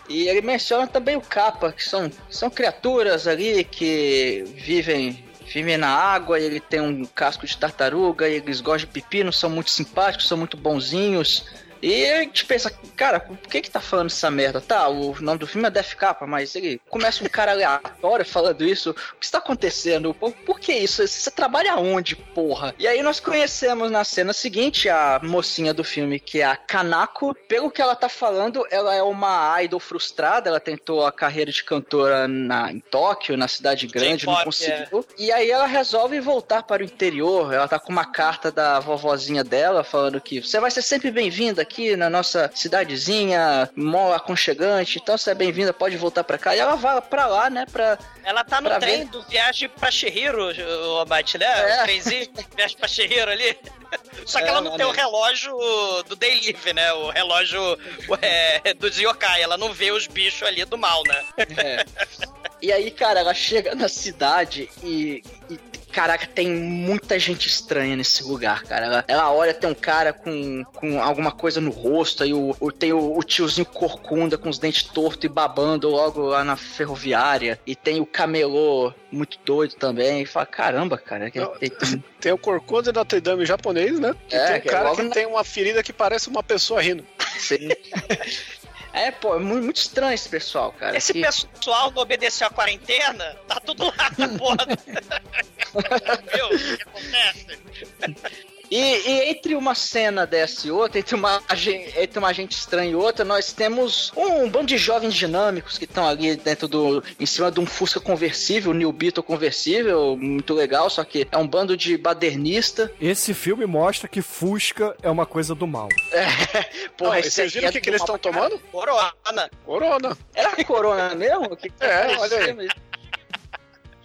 E ele menciona também o Kappa, que são, são criaturas ali que vivem vivem na água, ele tem um casco de tartaruga, e eles gostam de pepino, são muito simpáticos, são muito bonzinhos. E a gente pensa, cara, por que que tá falando essa merda? Tá, o nome do filme é Death Capa, mas ele começa um cara aleatório falando isso. O que está acontecendo? Por, por que isso? Você trabalha onde, porra? E aí nós conhecemos na cena seguinte a mocinha do filme, que é a Kanako. Pelo que ela tá falando, ela é uma idol frustrada, ela tentou a carreira de cantora na, em Tóquio, na cidade grande, não J-pop, conseguiu. E aí ela resolve voltar para o interior. Ela tá com uma carta da vovozinha dela falando que você vai ser sempre bem-vinda aqui na nossa cidadezinha, mó aconchegante. Então você é bem-vinda, pode voltar pra cá. E ela vai pra lá, né, pra Ela tá no Pra trem ver. do Viagem pra Shihiro, o Abate, né? É. O trenzinho, Viagem pra Shihiro ali. Só que É, ela não tem o relógio do Day Live, né? O relógio é, dos yokai. Ela não vê os bichos ali do mal, né? É. E aí, cara, ela chega na cidade e, e, Caraca, tem muita gente estranha nesse lugar, cara. Ela, ela olha, tem um cara com, com alguma coisa no rosto, aí o, o- tem o, o tiozinho corcunda com os dentes tortos e babando logo lá na ferroviária. E tem o camelô muito doido também. E fala, caramba, cara. Que, tem, tem- Tem o Corcunda Notre Dame japonês, né? Que É, tem um que é cara que na- tem uma ferida que parece uma pessoa rindo. Sim. É, pô, é muito, estranho esse pessoal, cara. Esse Que- pessoal não obedeceu a quarentena, tá tudo lá na porra. Viu? O que acontece? E, e entre uma cena dessa e outra, entre uma, entre uma gente estranha e outra, nós temos um bando de jovens dinâmicos que estão ali dentro do. em cima de um Fusca conversível, New Beetle conversível, muito legal, só que é um bando de badernista. Esse filme mostra que Fusca é uma coisa do mal. Porra, Não, e esse vocês viram o aqui que, é que eles estão tomando? Corona. Corona. Era corona mesmo? Que que É, olha aí.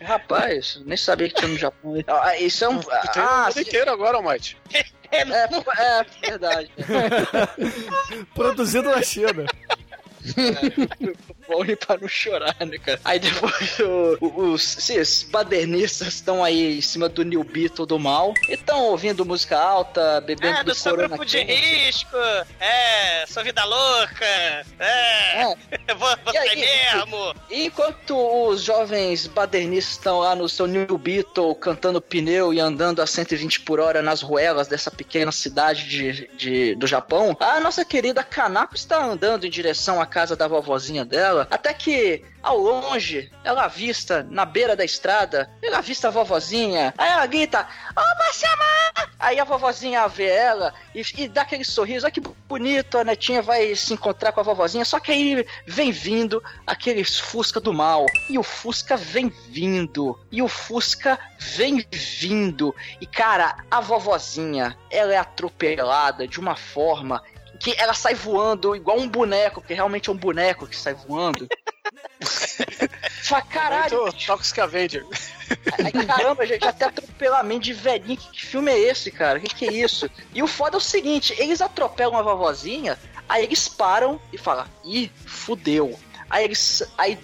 Rapaz, nem sabia que tinha no Japão. Ah, Isso é um. Tem Ah, mundo inteiro agora, Mate. é, é verdade. Produzido na China. Bom e pra não chorar, né, cara? Aí depois o- o- os, os badernistas estão aí em cima do New Beatle do mal e estão ouvindo música alta, bebendo É, do seu grupo de risco. É, sua vida louca. É, vou, vou E aí, mesmo. E enquanto os jovens badernistas estão lá no seu New Beetle cantando pneu e andando a 120 por hora nas ruelas dessa pequena cidade de, de- do Japão, a nossa querida Kanako está andando em direção à casa da vovozinha dela, até que ao longe ela avista na beira da estrada, ela avista a vovozinha, aí ela grita: Ô, você Aí a vovozinha vê ela e, e dá aquele sorriso, olha que bonito, a netinha vai se encontrar com a vovozinha, só que aí vem vindo aqueles Fusca do mal. E o Fusca vem vindo. E o Fusca vem vindo. E cara, a vovozinha, ela é atropelada de uma forma que ela sai voando igual um boneco, que realmente é um boneco que sai voando. Fala, caralho, Toxic Avenger. Caramba, gente, até atropelamento de velhinho. Que, que filme é esse, cara? Que que é isso? E o foda é o seguinte: eles atropelam a vovozinha, aí eles param e falam: ih, fudeu. Aí eles. Aí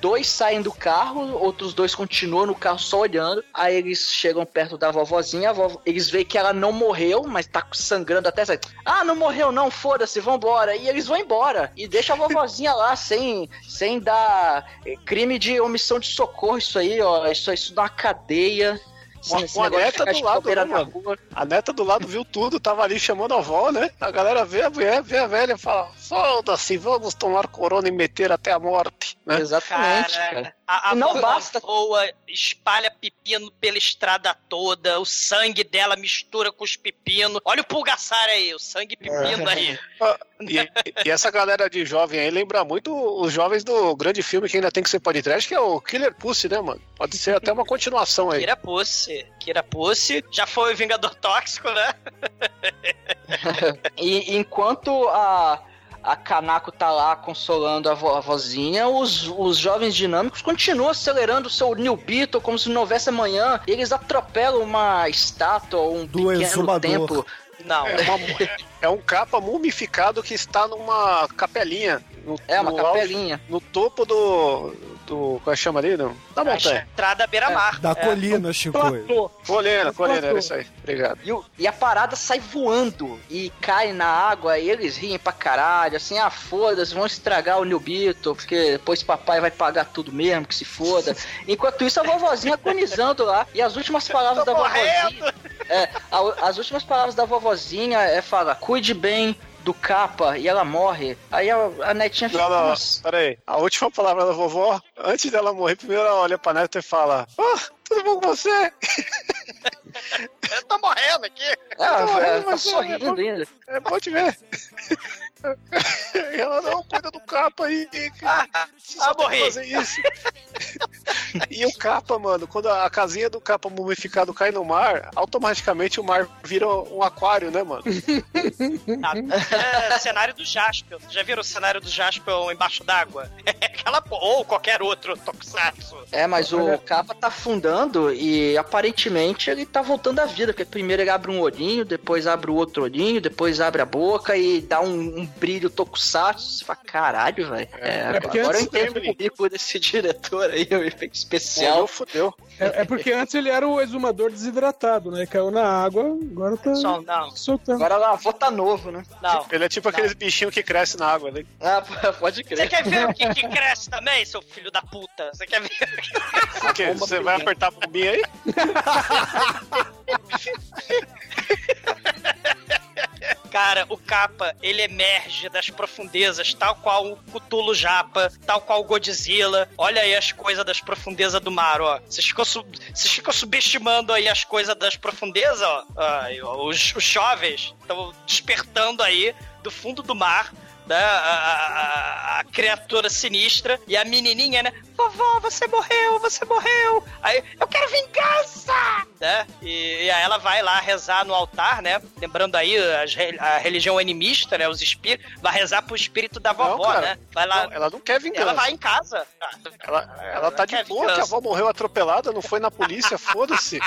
dois saem do carro, outros dois continuam no carro só olhando. Aí eles chegam perto da vovozinha, a vovó- eles veem que ela não morreu, mas tá sangrando até. sai, Ah, não morreu, não, foda-se, vambora. E eles vão embora. E deixa a vovozinha lá sem, sem dar eh, crime de omissão de socorro, isso aí, ó. Isso, isso dá uma cadeia. Negócio de neta do lado, né. A neta do lado viu tudo, tava ali chamando a avó, né? A galera vê a mulher, vê a velha e fala: foda-se, vamos tomar corona e meter até a morte. Né? Exatamente, Caraca, cara. A, a não basta- voa, espalha pepino pela estrada toda, o sangue dela mistura com os pepinos. Olha o pulgaçar aí, o sangue e pepino aí. E, e essa galera de jovem aí lembra muito os jovens do grande filme que ainda tem que ser podcast, que é o Killer Pussy, né, mano? Pode ser até uma continuação aí. Kira Pussy, Kira Pussy, já foi o Vingador Tóxico, né? E enquanto a, a Kanako tá lá consolando a, vo- a vozinha, os, os jovens dinâmicos continuam acelerando o seu New Beetle como se não houvesse amanhã. E eles atropelam uma estátua, um Do pequeno exumador. templo. Não. É, uma- é um capa mumificado que está numa capelinha. No, É, uma alto- capelinha. no topo do. do. Como é que chama ali? Não? Da montanha. Entrada beira-mar. Da É. colina, Chico. Platô. Colina, colina, era isso aí. Obrigado. E, o- e a parada sai voando e cai na água e eles riem pra caralho, assim, ah, foda-se, vão estragar o New Beetle, porque depois papai vai pagar tudo mesmo, que se foda. Enquanto isso, a vovozinha agonizando lá, e as últimas palavras da vovozinha... É, a- as últimas palavras da vovozinha é fala, cuide bem do capa, e ela morre. Aí a, a netinha fica... Não, não, "Nossa." pera aí. A última palavra da vovó, antes dela morrer, primeiro ela olha pra neta e fala: Ah, tudo bom com você? Eu tô morrendo aqui. Ela, Não, ela tá mas é- sorrindo ainda. É bom te ver. E ela não cuida do capa aí. Ah, ah, morri. fazer isso. E o capa, mano, quando a casinha do capa mumificado cai no mar, automaticamente o mar vira um aquário, né, mano? É cenário do Jaspion. Vocês Já viram o cenário do Jaspion embaixo d'água? É aquela ou qualquer outro tokusatsu. É, mas o capa tá afundando e aparentemente ele tá voltando à vida, porque primeiro ele abre um olhinho, depois abre o outro olhinho, depois abre a boca e dá um, um brilho tokusatsu. Você fala, caralho, velho. É, É porque agora eu entendo o currículo desse diretor aí, o efeito especial. Fudeu. É, é porque antes ele era o exumador desidratado, né? Caiu na água, agora tá Só, não, soltando. Agora lavou tá novo, né? não. Ele é tipo aqueles bichinhos que crescem na água, né? Ah, pode Você crer. quer ver o que, que cresce também, seu filho da puta? Você quer ver? O quê? Você vai apertar a bombinha aí? Cara, o capa, ele emerge das profundezas, tal qual o Cthulhu Japa, tal qual o Godzilla. Olha aí as coisas das profundezas do mar, ó. Vocês ficam, su- vocês ficam subestimando aí as coisas das profundezas, ó. Ai, ó, os, os jovens estão despertando aí do fundo do mar. Né, a, a- a- criatura sinistra e a menininha, né? Vovó, você morreu, você morreu. Aí, eu? E, ela vai lá rezar no altar, né? Lembrando aí as a religião animista, né? Os espíritos. Vai rezar pro espírito da vovó, cara. né? Vai lá. Não, ela não quer vingança. ela vai em casa. Ela, ela tá de boa, que a avó morreu atropelada, não foi na polícia, foda-se.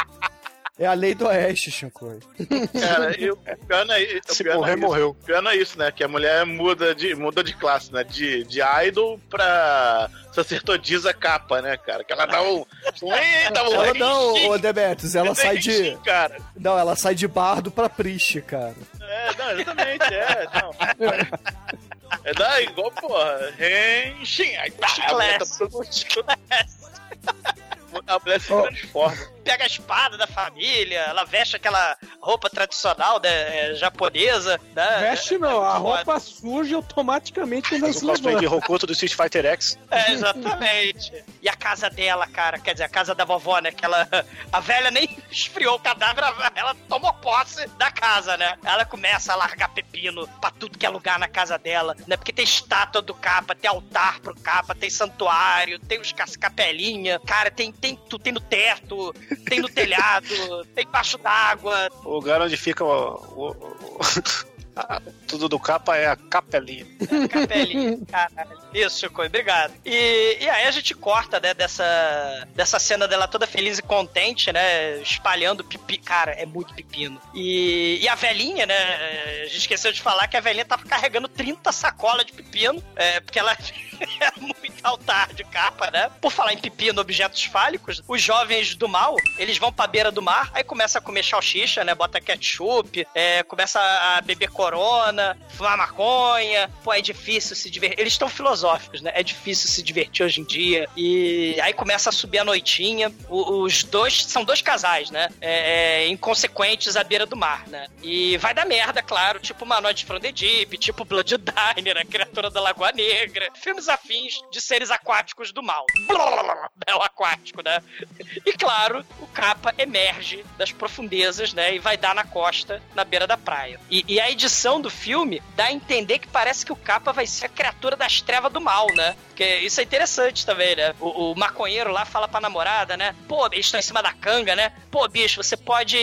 É a lei do oeste, Shinkoi. Cara, e o pior não é, o Se pior morrer, é isso. morreu. O pior não é isso, né? Que a mulher muda de, muda de classe, né? De, de idol pra sacerdotisa capa, né, cara? Que ela dá um. eita, um Ela rei não, ô Demetrius, ela sai de. Cara. Não, ela sai de bardo pra priest, cara. É, não, exatamente, é. Não. É da igual, porra. Renshin. Aí, tá A mulher se transforma. Pega a espada da família, ela veste aquela roupa tradicional né, japonesa. Né? Veste não, a roupa suja automaticamente quando ela Faz se o cosplay de. Rokuto do Street Fighter X. É, exatamente. E a casa dela, cara, quer dizer, a casa da vovó, né? Que ela. A velha nem esfriou o cadáver, ela tomou posse da casa, né? Ela começa a largar pepino pra tudo que é lugar na casa dela, né? Porque tem estátua do capa, tem altar pro capa, tem santuário, tem os capelinha, cara, tem, tem, tu- tem no teto, tem no telhado, tem embaixo d'água, O lugar onde fica o. o- o- a- tudo do capa é a capelinha. Capelinha, caralho. Isso, Chico, obrigado. E, e aí a gente corta, né, dessa, dessa cena dela toda feliz e contente, né, espalhando pipi. Cara, é muito pepino. E, e a velhinha, né, a gente esqueceu de falar que a velhinha tava carregando 30 sacolas de pepino, é, porque ela é muito altar de capa, né? Por falar em pepino, objetos fálicos, os jovens do mal, eles vão pra beira do mar, aí começa a comer salsicha, né, bota ketchup, é, começa a beber corona, fumar maconha, pô, é difícil se divertir. Eles estão filosóficos, né? É difícil se divertir hoje em dia. E aí começa a subir a noitinha. O- os dois são dois casais, né? É, é, inconsequentes à beira do mar, né? E vai dar merda, claro, tipo uma noite from the Deep, tipo Blood Diner, a criatura da Lagoa Negra, filmes afins de seres aquáticos do mal. Belo aquático, né? E claro, o capa emerge das profundezas, né? E vai dar na costa, na beira da praia. E, e a edição do filme dá a entender que parece que o capa vai ser a criatura das trevas do mal, né? Porque isso é interessante também, né? O, o maconheiro lá fala pra namorada, né? Pô, eles estão em cima da canga, né? Pô, bicho, você pode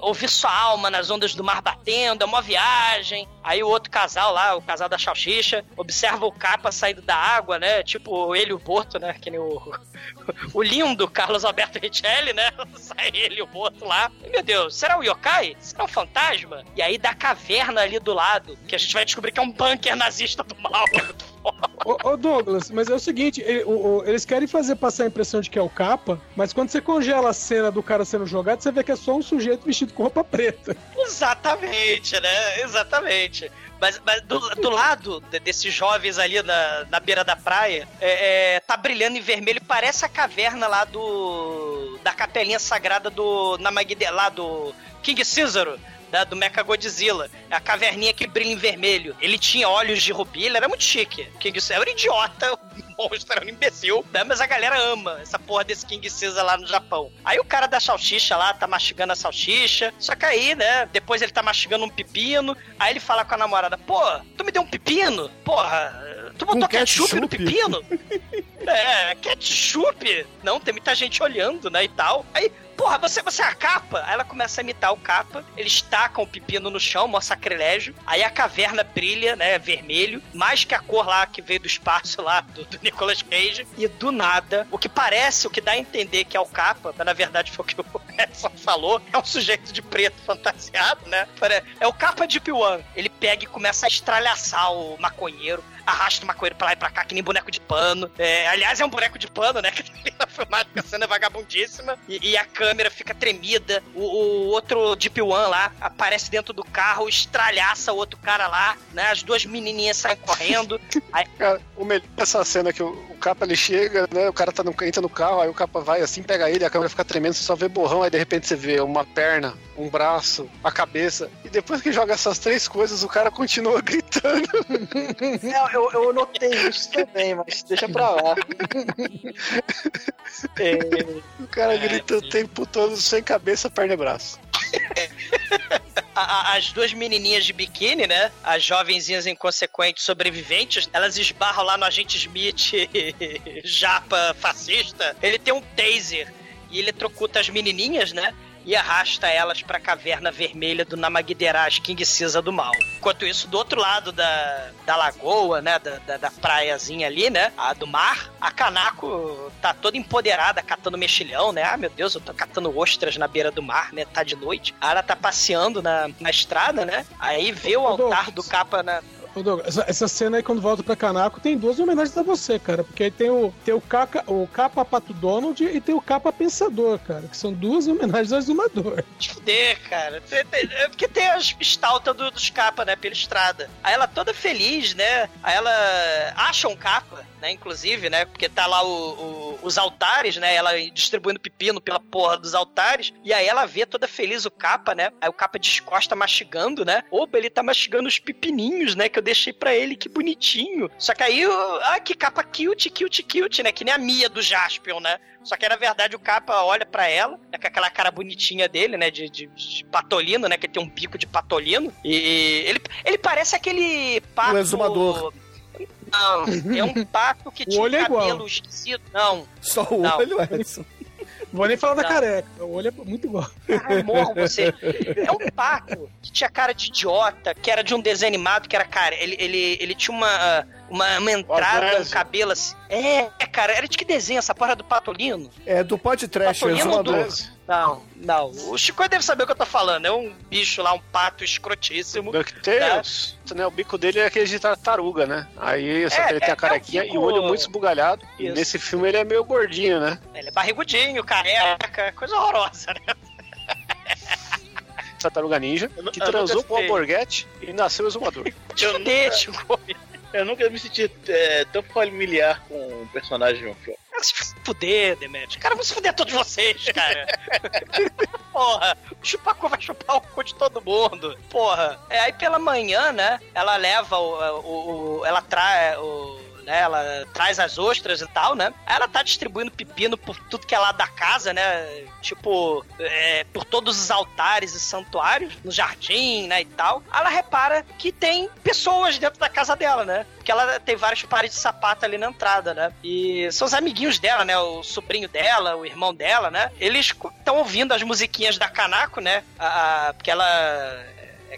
ouvir sua alma nas ondas do mar batendo, é uma viagem. Aí o outro casal lá, o casal da salsicha, observa o capa saindo da água, né? Tipo ele e o Boto, né? Que nem o, o lindo Carlos Alberto Richelli, né? Sai ele e o Boto lá. E, meu Deus, será o yokai? Será um fantasma? E aí da caverna ali do lado, que a gente vai descobrir que é um bunker nazista do mal. Ô, ô, Douglas, mas é o seguinte, ele- o- o- eles querem fazer passar a impressão de que é o capa, mas quando você congela a cena do cara sendo jogado, você vê que é só um sujeito vestido com roupa preta. Exatamente, né? Exatamente. Mas, mas do, do lado de- desses jovens ali na, na beira da praia, é, é, tá brilhando em vermelho, parece a caverna lá do. da capelinha sagrada do. na Magde, lá do King Císaro. Da, do Mecha Godzilla. A caverninha que brilha em vermelho. Ele tinha olhos de rubi, ele era muito chique. King Caesar era um idiota, um monstro, era um imbecil, né? Mas a galera ama essa porra desse King Caesar lá no Japão. Aí o cara da salsicha lá tá mastigando a salsicha. Só que aí, né? Depois ele tá mastigando um pepino. Aí ele fala com a namorada: Pô, tu me deu um pepino? Porra, tu botou Com ketchup no ketchup? pepino? é, ketchup. Não, tem muita gente olhando, né? E tal. Aí. Porra, você, você é a capa? Aí ela começa a imitar o capa, eles tacam o pepino no chão, mó sacrilégio. Aí a caverna brilha, né? Vermelho, mais que a cor lá que veio do espaço lá do, do Nicolas Cage. E do nada, o que parece, o que dá a entender que é o capa, mas na verdade foi o que o Edson falou, é um sujeito de preto fantasiado, né? É o capa de P1. Ele pega e começa a estralhaçar o maconheiro, arrasta o maconheiro pra lá e pra cá, que nem boneco de pano. É, aliás, é um boneco de pano, né? Que tá ali na filmagem, a cena é vagabundíssima. E, e a câmera fica tremida. O, o outro Deep One lá aparece dentro do carro, estralhaça o outro cara lá, né? As duas menininhas saem correndo. Aí, Cara, o melhor dessa cena é que o, o capa ele chega, né? O cara tá no, entra no carro, aí o capa vai assim, pega ele, a câmera fica tremendo, você só vê borrão, aí de repente você vê uma perna, um braço, a cabeça. E depois que joga essas três coisas, o cara continua gritando. É, eu, eu notei isso também, mas deixa pra lá. O cara grita o tempo todo sem cabeça, perna e braço. as duas menininhas de biquíni, né? As jovenzinhas inconsequentes sobreviventes, elas esbarram lá no agente Smith, japa fascista. Ele tem um taser e ele eletrocuta as menininhas, né? E arrasta elas pra caverna vermelha do Namagideraj, King Cisa do Mal. Enquanto isso, do outro lado da, da lagoa, né, da, da, da praiazinha ali, né, a do mar, a Kanako tá toda empoderada, catando mexilhão, né, ah, meu Deus, eu tô catando ostras na beira do mar, né, tá de noite. Aí ela tá passeando na, na estrada, né, aí vê o altar do capa na... Essa, essa cena aí, quando volta pra Kanako, tem duas homenagens a você, cara. Porque aí tem o, tem o, Caca, o Capa Pato Donald e tem o Capa Pensador, cara. Que são duas homenagens ao Exumador. Te fuder, cara. É Porque tem as estaltas do, dos capa, né, pela estrada. Aí ela toda feliz, né? Aí ela acha um capa, né, inclusive, né? Porque tá lá o- o- os altares, né? Ela distribuindo pepino pela porra dos altares. E aí ela vê toda feliz o capa, né? Aí o capa descosta mastigando, né? Opa, ele tá mastigando os pepininhos, né? Que eu deixei pra ele, que bonitinho. Só que aí, ah, que capa cute, cute, cute, né? Que nem a Mia do Jaspion, né? Só que na verdade o capa olha pra ela, né, com aquela cara bonitinha dele, né? De, de, de patolino, né? Que tem um bico de patolino. E ele, ele parece aquele pato. Um exumador. Não, é um pato que tinha olho é igual. cabelo esquisito. Não, Só o Não. olho, Edson. Vou nem falar da Não. careca. O olho é muito igual. Ai, morro você. É um pato que tinha cara de idiota, que era de um desenho animado, que era, cara, ele, ele, ele tinha uma, uma, uma entrada, um cabelo assim. É, é, cara, era de que desenho essa porra do patolino? É do Pod Trash, o Patolino do... exumador. Não, não. O Chico deve saber o que eu tô falando. É um bicho lá, um pato escrotíssimo. DuckTales, né? O bico dele é aquele de tartaruga, né? Aí só É, que ele tem é- a carequinha é um e o olho muito esbugalhado. E Isso. nesse filme ele é meio gordinho, né? Ele é barrigudinho, careca, coisa horrorosa, né? Tartaruga Ninja, Eu que eu transou com o. Alborguete e nasceu o exumador. Te fuder, Chico. Eu nunca me senti é, tão familiar com um personagem de um filme. Vai se fuder, Demet. Cara, vão se fuder todos vocês, cara. Porra, o chupacu vai chupar o cu de todo mundo. Porra. É, aí pela manhã, né, ela leva o. o, o- ela traz o. Né, ela traz as ostras e tal, né? Ela tá distribuindo pepino por tudo que é lá da casa, né? Tipo, é, por todos os altares e santuários, no jardim, né, e tal. Ela repara que tem pessoas dentro da casa dela, né? Porque ela tem vários pares de sapato ali na entrada, né? E são os amiguinhos dela, né? O sobrinho dela, o irmão dela, né? Eles estão ouvindo as musiquinhas da Kanako, né? A- a- porque ela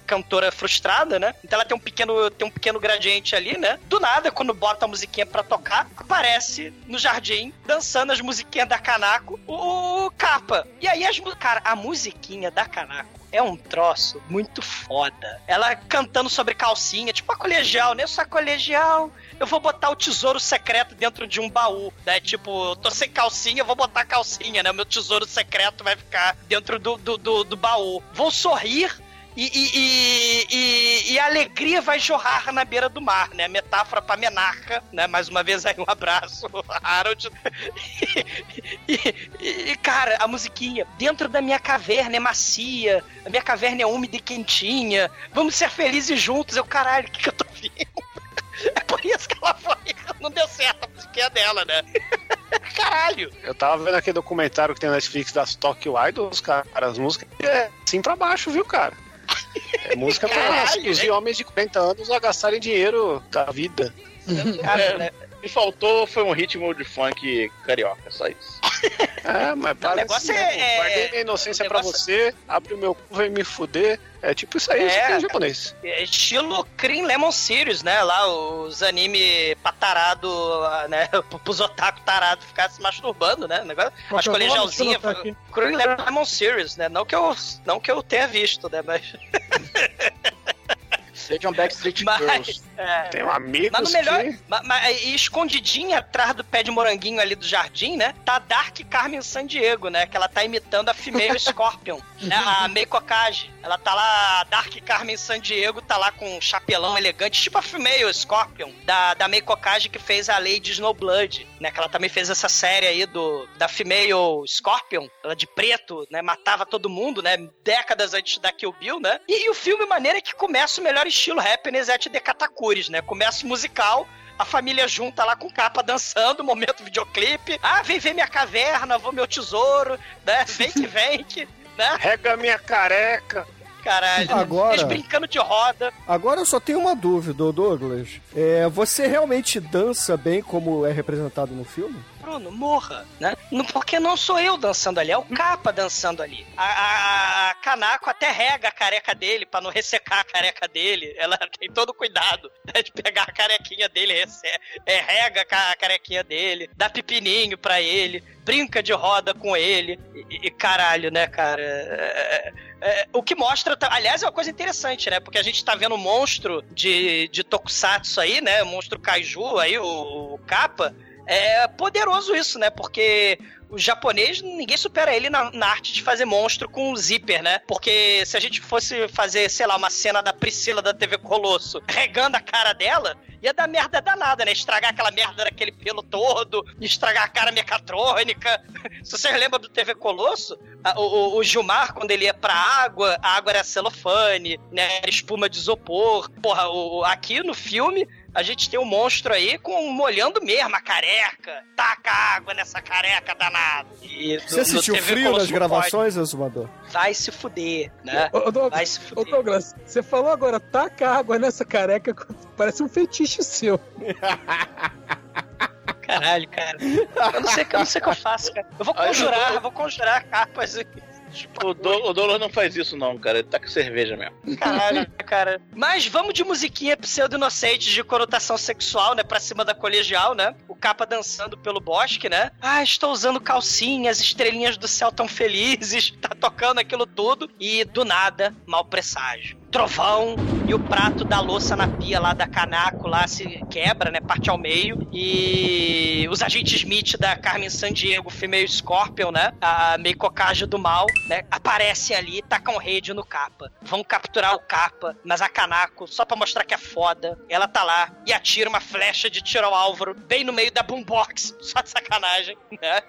cantora frustrada, né? Então ela tem um pequeno tem um pequeno gradiente ali, né? Do nada, quando bota a musiquinha pra tocar, aparece no jardim, dançando as musiquinhas da Kanako, o, capa. E aí as cara, a musiquinha da Kanako é um troço muito foda. Ela cantando sobre calcinha, tipo a colegial, né? Eu sou a colegial, eu vou botar o tesouro secreto dentro de um baú, né? Tipo, eu tô sem calcinha, eu vou botar calcinha, né? Meu tesouro secreto vai ficar dentro do, do, do, do baú. Vou sorrir e, e, e, e- a alegria vai jorrar na beira do mar, né? Metáfora pra menarca, né? Mais uma vez aí um abraço, Harold. E, cara, a musiquinha, dentro da minha caverna é macia, a minha caverna é úmida e quentinha, vamos ser felizes juntos. Eu, caralho, o que, que eu tô vendo? É por isso que ela foi. Não deu certo a musiquinha dela, né? Caralho. Eu tava vendo aquele documentário que tem na Netflix das Tokyo Idols, cara. As músicas é assim pra baixo, viu, cara? É música induzir hein? homens de 40 anos a gastarem dinheiro da vida. Cara, Me faltou foi um ritmo de funk carioca, só isso. É, mas o parece negócio mesmo. é- Guardei minha inocência o pra negócio- você, abre o meu cu, vem me fuder. É tipo isso aí, É, isso aqui é japonês. É Estilo Cream Lemon Series, né? Lá os anime patarado, né? Pros otaku tarado ficar se masturbando, né? Negócio, Qual que é o anotar aqui. Cream Lemon Series, né? Não que eu, não que eu tenha visto, né? Mas. Vejam Backstreet mas Girls. é, Tem um amigo Mas no melhor. que... ma- ma- e escondidinha atrás do pé de moranguinho ali do jardim, né? Tá Dark Carmen San Diego, né? Que ela tá imitando a Female Scorpion, né? A Meiko Kaji. Ela tá lá, a Dark Carmen San Diego tá lá com um chapelão elegante, tipo a Female Scorpion, da, da Meiko Kaji que fez a Lady Snowblood, né? Que ela também fez essa série aí do, da Female Scorpion, ela de preto, né? Matava todo mundo, né? Décadas antes da Kill Bill, né? E, e o filme, maneira é que começa o melhor estilo Happiness at the Katakuri, né? Começa o musical, a família junta lá com capa dançando, momento videoclipe. Ah, vem ver minha caverna, vou meu tesouro, né? Vem que vem que, né? Rega minha careca. Caralho. Agora- Eles brincando de roda. Agora eu só tenho uma dúvida, Douglas. É, você realmente dança bem como é representado no filme? Bruno, morra, né? Porque não sou eu dançando ali, é o capa dançando ali. A, a, a Kanako até rega a careca dele pra não ressecar a careca dele. Ela tem todo o cuidado né, de pegar a carequinha dele, resse- é, rega a ca- a carequinha dele, dá pepininho pra ele, brinca de roda com ele. E, e caralho, né, cara? É, é, o que mostra, aliás, é uma coisa interessante, né? Porque a gente tá vendo um monstro de, de Tokusatsu aí, né? O monstro Kaiju aí, o, o Kappa. É poderoso isso, né? Porque o japonês, ninguém supera ele na, na arte de fazer monstro com zíper, né? Porque se a gente fosse fazer, sei lá, uma cena da Priscila da TV Colosso regando a cara dela, ia dar merda danada, né? Estragar aquela merda daquele pelo todo, estragar a cara mecatrônica. Se vocês lembram do TV Colosso, a- o, o- Gilmar, quando ele ia pra água, a água era celofane, né? Era espuma de isopor. Porra, o- aqui no filme, a gente tem um monstro aí com molhando mesmo a careca. Taca água nessa careca danada. E no- Você no sentiu TV frio nas gravações, Exumador? pode. Vai se fuder, né? Ô, ô, Douglas, Vai se ô, fuder. Douglas, você falou agora, taca água nessa careca, parece um fetiche seu. Caralho, cara. Eu não sei, eu não sei o que eu faço, cara. Eu vou conjurar, eu- vou conjurar capas. O, Do, o Douglas não faz isso, não, cara. Ele tá com cerveja mesmo. Caralho, cara. Mas vamos de musiquinha pseudo-inocente de conotação sexual, né? Pra cima da colegial, né? O capa dançando pelo bosque, né? Ah, estou usando calcinhas, estrelinhas do céu tão felizes. Tá tocando aquilo tudo. E do nada, mau presságio. Trovão e o prato da louça na pia lá da Canaco lá se quebra, né? Parte ao meio. E os agentes Smith da Carmen Sandiego, female Scorpion, né? A meio cocagem do mal, né? Aparecem ali, tacam rede no capa. Vão capturar o capa, mas a Kanako, só pra mostrar que é foda, ela tá lá e atira uma flecha de tiro ao Álvaro bem no meio da boombox. Só de sacanagem, né?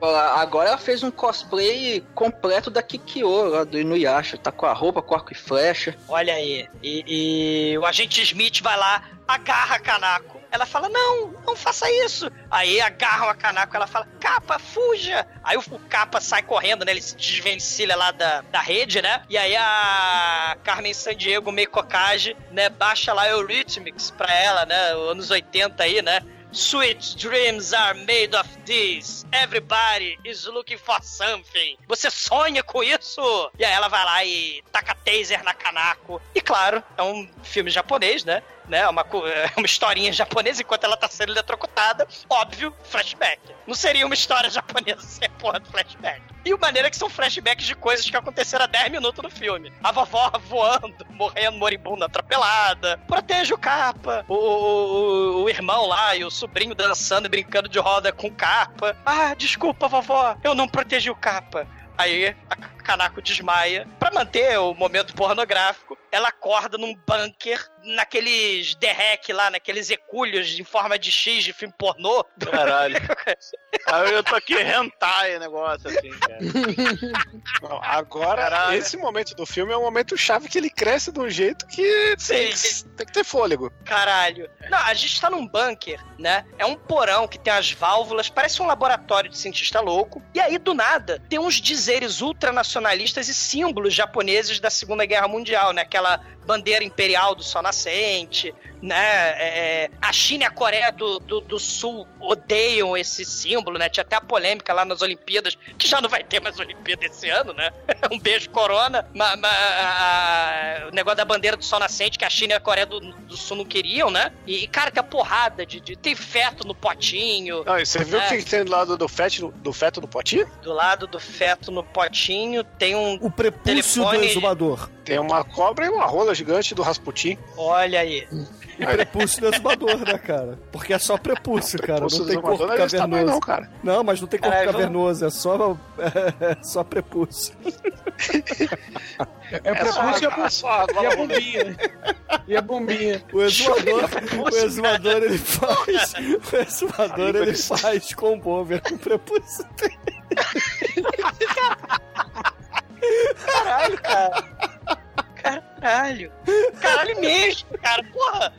Agora ela fez um cosplay completo da Kikyo lá do Inuyasha. Tá com a roupa, com arco e flecha. Olha aí. E, e o agente Smith vai lá, agarra Kanako. Ela fala: Não, não faça isso. Aí agarram a Kanako, ela fala: Capa, fuja. Aí o, o Capa sai correndo, né? Ele se desvencilha lá da, da rede, né? E aí a Carmen Sandiego, meio cocage, né? Baixa lá Eurythmics pra ela, né? Anos 80 aí, né? Sweet dreams are made of this. Everybody is looking for something. Você sonha com isso? E aí ela vai lá e taca taser na Kanako. E claro, é um filme japonês, né? Né, uma, é uma historinha japonesa enquanto ela tá sendo eletrocutada. Óbvio, flashback. Não seria uma história japonesa sem porra do flashback. E o maneira é que são flashbacks de coisas que aconteceram há 10 minutos no filme. A vovó voando, morrendo, moribunda, atropelada. Protege o capa. O, o, o- irmão lá e o sobrinho dançando e brincando de roda com capa. Ah, desculpa, vovó, eu não protegi o capa. Aí a Kanako desmaia. Pra manter o momento pornográfico, ela acorda num bunker, naqueles derrec lá, naqueles ecúlios em forma de X de filme pornô. Caralho. Aí eu tô aqui hentai negócio assim, cara. Não, agora, Caralho. esse momento do filme é um momento chave que ele cresce de um jeito que tem, que tem que ter fôlego. Caralho. Não, a gente tá num bunker, né? É um porão que tem as válvulas, parece um laboratório de cientista louco. E aí, do nada, tem uns dizeres ultranacionalistas e símbolos japoneses da Segunda Guerra Mundial, né? Aquela bandeira imperial do sol nascente, né? É, a China e a Coreia do, do, do Sul odeiam esse símbolo, né? Tinha até a polêmica lá nas Olimpíadas, que já não vai ter mais Olimpíada esse ano, né? um beijo, Corona. Ma- ma- a- o negócio da bandeira do sol nascente, que a China e a Coreia do, do Sul não queriam, né? E, cara, tem a porrada de, de. Tem feto no potinho. E você viu o É. que tem do lado do feto, do feto no potinho? Do lado do feto no potinho tem um. O prepúcio do Telefone- exumador. Tem uma cobra e uma rola gigante do Rasputin. Olha aí. O prepúcio do exumador, né, cara? Porque é só prepúcio, cara. Prepúcio Não do tem corpo não é cavernoso. não, cara. Não, mas não tem corpo Caralho, cavernoso, é só, é só prepúcio. É prepúcio e a, É só e a bombinha. E a bombinha. O exumador, o exumador ele faz. O exumador ele faz com bomber com prepúcio. Caralho, cara. Caralho. Caralho mesmo, cara. Porra.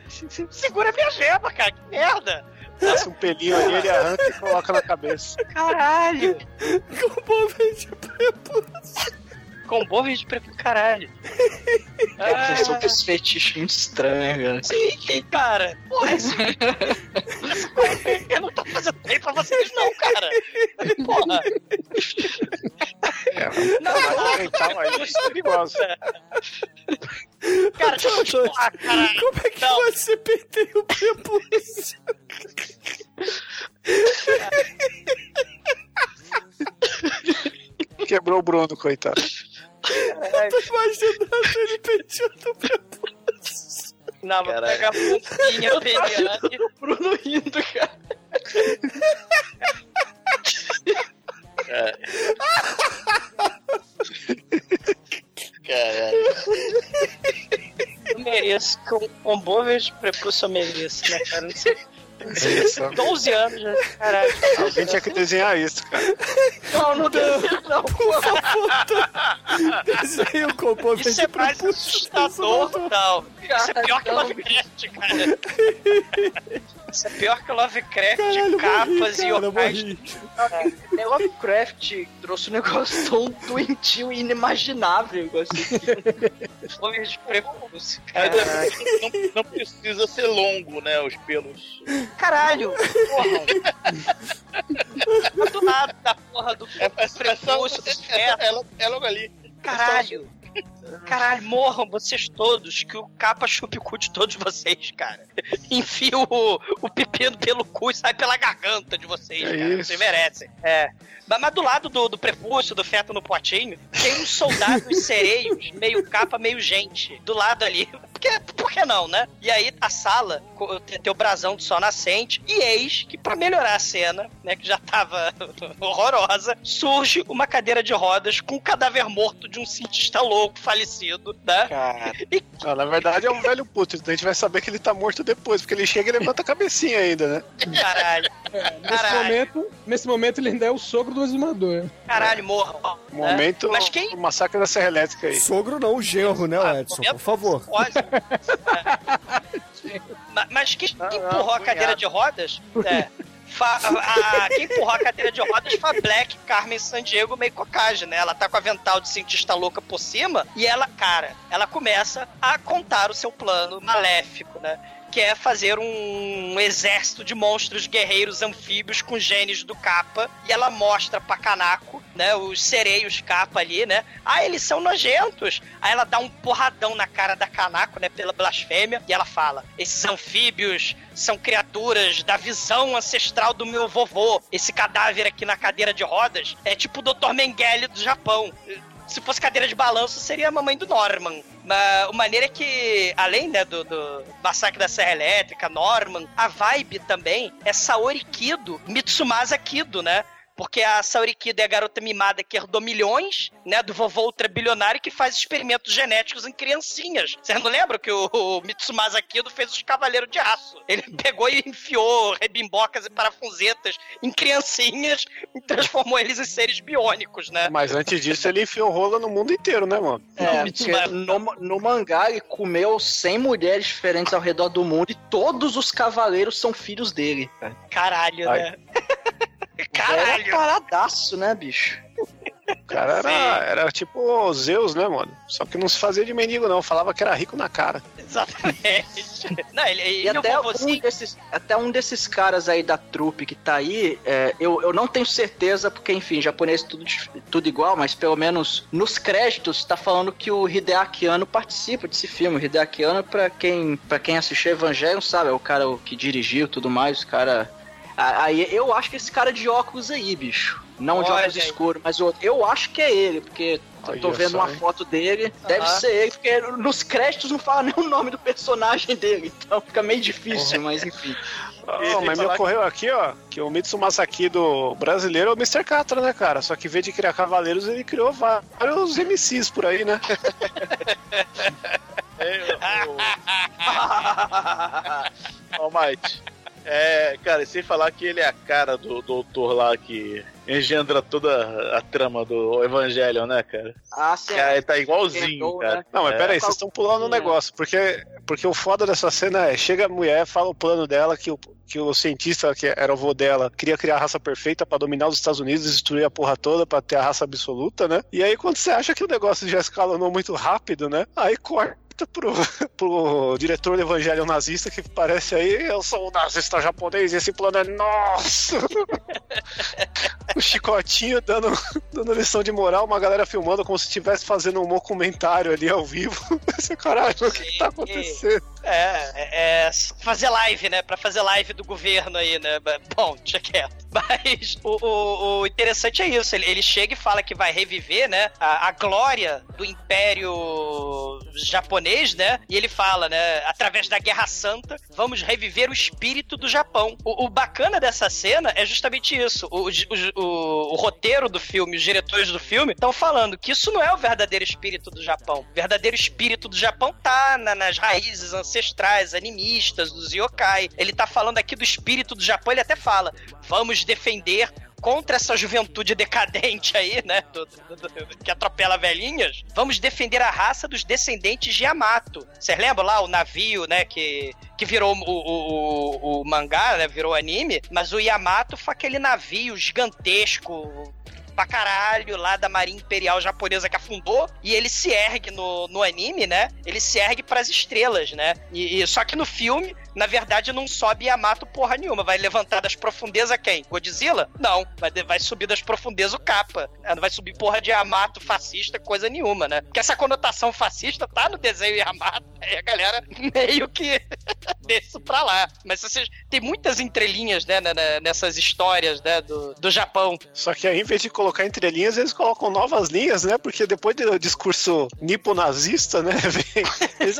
Segura minha gema, cara. Que merda. Passa um pelinho ali, ele arranca e coloca na cabeça. Caralho. Com bomber de prepúcio. Combo de prepúcio, caralho. É, são esse fetiche muito estranho, cara. Sim, cara. Porra, esse... Eu não tô fazendo bem pra vocês, não, cara. Porra. Não, então, aí isso é perigoso. Cara, deixa eu te falar, caralho. Como é que Não. você penteia o prepúcio? Quebrou o Bruno, coitado. Tô imaginando ele penteando o prepúcio. Não, vou Caralho. pegar a pontinha peniana. O Bruno rindo, cara. Caralho. Eu mereço. Com, com boa de prepúcio eu mereço, né, cara? Não sei. Isso. 12 anos já, caralho. Alguém tinha que desenhar isso, cara. Não, não deu. Não, Por favor, tá. Desenha o copô Isso de é mais assustador, não. Isso é pior que Lovecraft, cara. Isso é pior que Lovecraft, Caralho, morri, capas e cara, eu locais. morri. É, Lovecraft trouxe um negócio tão doentio e inimaginável. assim. Homens de prepúcio, cara. é, não, não precisa ser longo, né? Os pelos. Caralho! Porra! Do lado da porra do É, é, é, prepúcio, é, é, é, é logo ali. Caralho! Caralho, morram vocês todos, que o capa chupe o cu de todos vocês, cara. Enfia o, o pepino pelo cu e sai pela garganta de vocês, É cara. isso. Vocês merecem. É. Mas, mas do lado do, do prepúcio, do feto no potinho, tem uns soldados sereios, meio capa, meio gente, do lado ali. Porque, por que não, né? E aí a sala tem, o brasão do sol nascente, e eis que, pra melhorar a cena, né, que já tava horrorosa, surge uma cadeira de rodas com um cadáver morto de um cientista louco, falecido, né? Cara, Não, na verdade é um velho puto, então a gente vai saber que ele tá morto depois, porque ele chega e levanta a cabecinha ainda, né? Caralho, Nesse Caralho. momento, nesse momento ele ainda é o sogro do exumador. caralho, morram. né? Momento, Mas quem o massacre da Serra Elétrica aí. Sogro não, genro, né, Ah, Edson? Por favor. Pode. Ma- Mas quem Ah, quem não, empurrou a cadeira cunhado. de rodas? É. Fa- a- quem empurrou a cadeira de rodas foi a Black Carmen San Diego meio cocage, né? Ela tá com a avental de cientista louca por cima e ela, cara, ela começa a contar o seu plano maléfico, né? Que é fazer um exército de monstros guerreiros anfíbios com genes do capa. E ela mostra pra Kanako, né? Os sereios capa ali, né? Ah, eles são nojentos. Aí ela dá um porradão na cara da Kanako, né? Pela blasfêmia. E ela fala: esses anfíbios são criaturas da visão ancestral do meu vovô. Esse cadáver aqui na cadeira de rodas é tipo o Dr. Mengele do Japão. Se fosse cadeira de balanço, seria a mamãe do Norman. Mas o maneiro é que, além né, do, do massacre da Serra Elétrica, Norman, a vibe também é Saori Kido, Mitsumasa Kido, né? Porque a Saori Kido é a garota mimada que herdou milhões, né, do vovô ultrabilionário que faz experimentos genéticos em criancinhas. Vocês não lembram que o, o Mitsumasa Kido fez os Cavaleiros de Aço? Ele pegou e enfiou rebimbocas e parafusetas em criancinhas e transformou eles em seres biônicos, né? Mas antes disso ele enfiou rola no mundo inteiro, né, mano? É, mas- no, no mangá ele comeu 100 mulheres diferentes ao redor do mundo e todos os cavaleiros são filhos dele. Cara. Caralho, Ai. né? Era Caralho! paradaço, né, bicho? O cara era, era tipo Zeus, né, mano? Só que não se fazia de mendigo, não. Falava que era rico na cara. Exatamente. Não, ele, E ele até o um, vovozinho. desses, até um desses caras aí da trupe que tá aí, é, eu, eu não tenho certeza, porque, enfim, japonês tudo, tudo igual, mas pelo menos nos créditos tá falando que o Hideaki Anno participa desse filme. O Hideaki Anno, pra quem, pra quem assistiu Evangelion, sabe, é o cara que dirigiu e tudo mais, o cara... Aí eu acho que esse cara de óculos aí, bicho. Não de óculos aí. escuros, mas o outro. Eu acho que é ele, porque eu tô vendo só, uma hein? foto dele. Deve ser ele, porque nos créditos não fala nem o nome do personagem dele. Então fica meio difícil, mas enfim. Oh, mas me ocorreu aqui, ó, que o Mitsumasa aqui do brasileiro é o Mr. Catra, né, cara? Só que em vez de criar cavaleiros, ele criou vários MCs por aí, né? É, Ô, Mike, É, cara, e sem falar que ele é a cara do doutor lá que engendra toda a trama do Evangelho, né, cara? Ah, sim. Cara, ele tá igualzinho, Perdoa, cara. né? Não, mas É. peraí, vocês estão pulando um negócio, porque, porque o foda dessa cena é, chega a mulher, fala o plano dela, que o, que o cientista, que era o vô dela, queria criar a raça perfeita pra dominar os Estados Unidos, destruir a porra toda, pra ter a raça absoluta, né? E aí quando você acha que o negócio já escalonou muito rápido, né? Aí corta pro, pro diretor do evangelho nazista, que parece aí, eu sou um nazista japonês, e esse plano é nosso! o chicotinho dando, dando lição de moral, uma galera filmando como se estivesse fazendo um documentário ali ao vivo. Esse caralho, o que, que tá acontecendo? É, é, é fazer live, né? Pra fazer live do governo aí, né? Bom, deixa quieto. Mas o, o- o interessante é isso. Ele, ele chega e fala que vai reviver, né? A, a glória do Império japonês, né? E ele fala, né? Através da Guerra Santa, vamos reviver o espírito do Japão. O, o bacana dessa cena é justamente isso. O, o- roteiro do filme, os diretores do filme estão falando que isso não é o verdadeiro espírito do Japão. O verdadeiro espírito do Japão tá na- nas raízes ancestrais, animistas, dos yokai. Ele tá falando aqui do espírito do Japão, ele até fala: vamos defender contra essa juventude decadente aí, né? do- do- do- que atropela velhinhas. Vamos defender a raça dos descendentes de Yamato. Vocês lembram lá o navio, né? Que, que virou o, o, o- o mangá, né? Virou anime. Mas o Yamato foi aquele navio gigantesco pra caralho lá da Marinha Imperial Japonesa que afundou e ele se ergue no, no anime, né? Ele se ergue pras estrelas, né? E, e- só que no filme, na verdade, não sobe Yamato porra nenhuma. Vai levantar das profundezas quem? Godzilla? Não. Vai, vai subir das profundezas o capa. Ah, Não vai subir porra de Yamato fascista, coisa nenhuma, né? Porque essa conotação fascista tá no desenho Yamato. Aí a galera meio que desce pra lá. Mas vocês, tem muitas entrelinhas, né, na- na- nessas histórias, né, do, do Japão. Só que aí, em vez de colocar entre linhas, eles colocam novas linhas, né? Porque depois do discurso nipo-nazista, né? Vem, eles,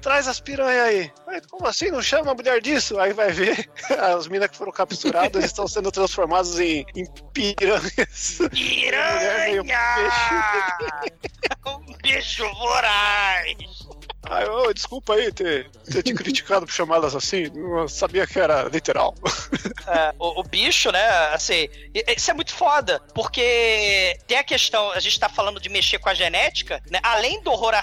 traz as piranhas aí. Aí, Como assim? Não chama a mulher disso? Aí vai ver, as minas que foram capturadas estão sendo transformadas em, em piranhas. Piranha! um bicho voraz! Ai, desculpa aí ter, ter te criticado por chamá-las assim. Não sabia que era literal. É, o, o bicho, né, assim, isso é muito foda, porque tem a questão, a gente tá falando de mexer com a genética, né, além do horror,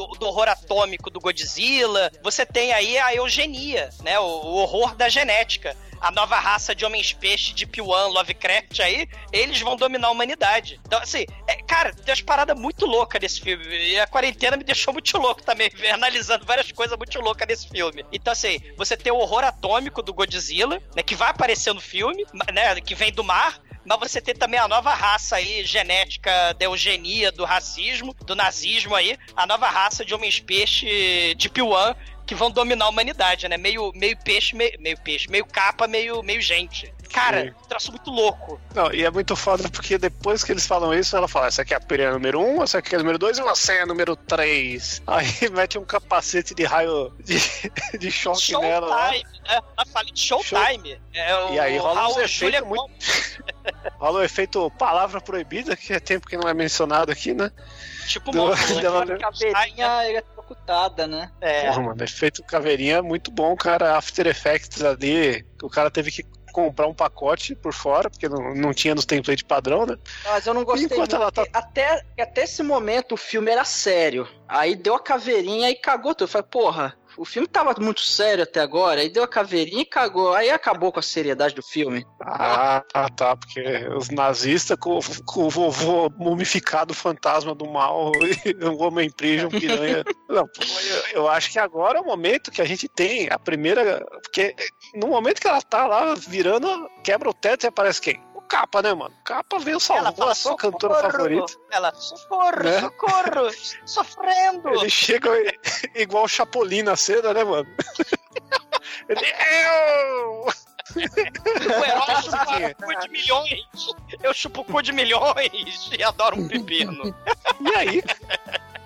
do, do horror atômico do Godzilla, você tem aí a eugenia, né, o, o horror da genética. A nova raça de homens-peixe de P1, Lovecraft aí, eles vão dominar a humanidade. Então, assim, é, cara, tem umas paradas muito loucas nesse filme. E a quarentena me deixou muito louco também, analisando várias coisas muito loucas nesse filme. Então, assim, você tem o horror atômico do Godzilla, né, que vai aparecer no filme, né, que vem do mar, mas você tem também a nova raça aí, genética da eugenia, do racismo, do nazismo aí, a nova raça de homens-peixe de P1 que vão dominar a humanidade, né? Meio, meio peixe, meio, meio peixe, meio capa, meio, meio gente. Cara, Sim. troço muito louco. Não, e é muito foda porque depois que eles falam isso, ela fala: essa aqui é a piranha número 1, um, essa aqui é a número 2 e você é a número 3. Aí mete um capacete de raio de, de choque nela. lá. Showtime, né? Ela fala de Showtime. É o E aí rola efeitos Julia muito- Rola o efeito palavra proibida, que é tempo que não é mencionado aqui, né? Tipo, Do- monstro, dela- né? Caveirinha eletrocutada, né? É. Porra, mano, efeito caveirinha é muito bom, cara. After Effects ali, o cara teve que comprar um pacote por fora, porque não, não tinha nos templates padrão, né? Mas eu não gostei Enquanto muito, ela tá- até, até esse momento o filme era sério. Aí deu a caveirinha e cagou tudo. Eu falei, porra, o filme tava muito sério até agora, aí deu a caveirinha e cagou. Aí acabou com a seriedade do filme. Ah, tá, tá, porque os nazistas com, com o vovô mumificado fantasma do mal e o homem prison piranha. Não, eu, eu acho que agora é o momento que a gente tem a primeira. Porque no momento que ela tá lá virando, quebra o teto e aparece quem? Capa, né, mano? Capa veio salvar fala, a sua cantora favorita. Ela, socorro, Né? socorro, sofrendo. Ele chega igual o Chapolin na cena, né, mano? Ele. Eu! O herói chupa cu de milhões. Eu chupo cu de milhões e adoro um pepino. E aí?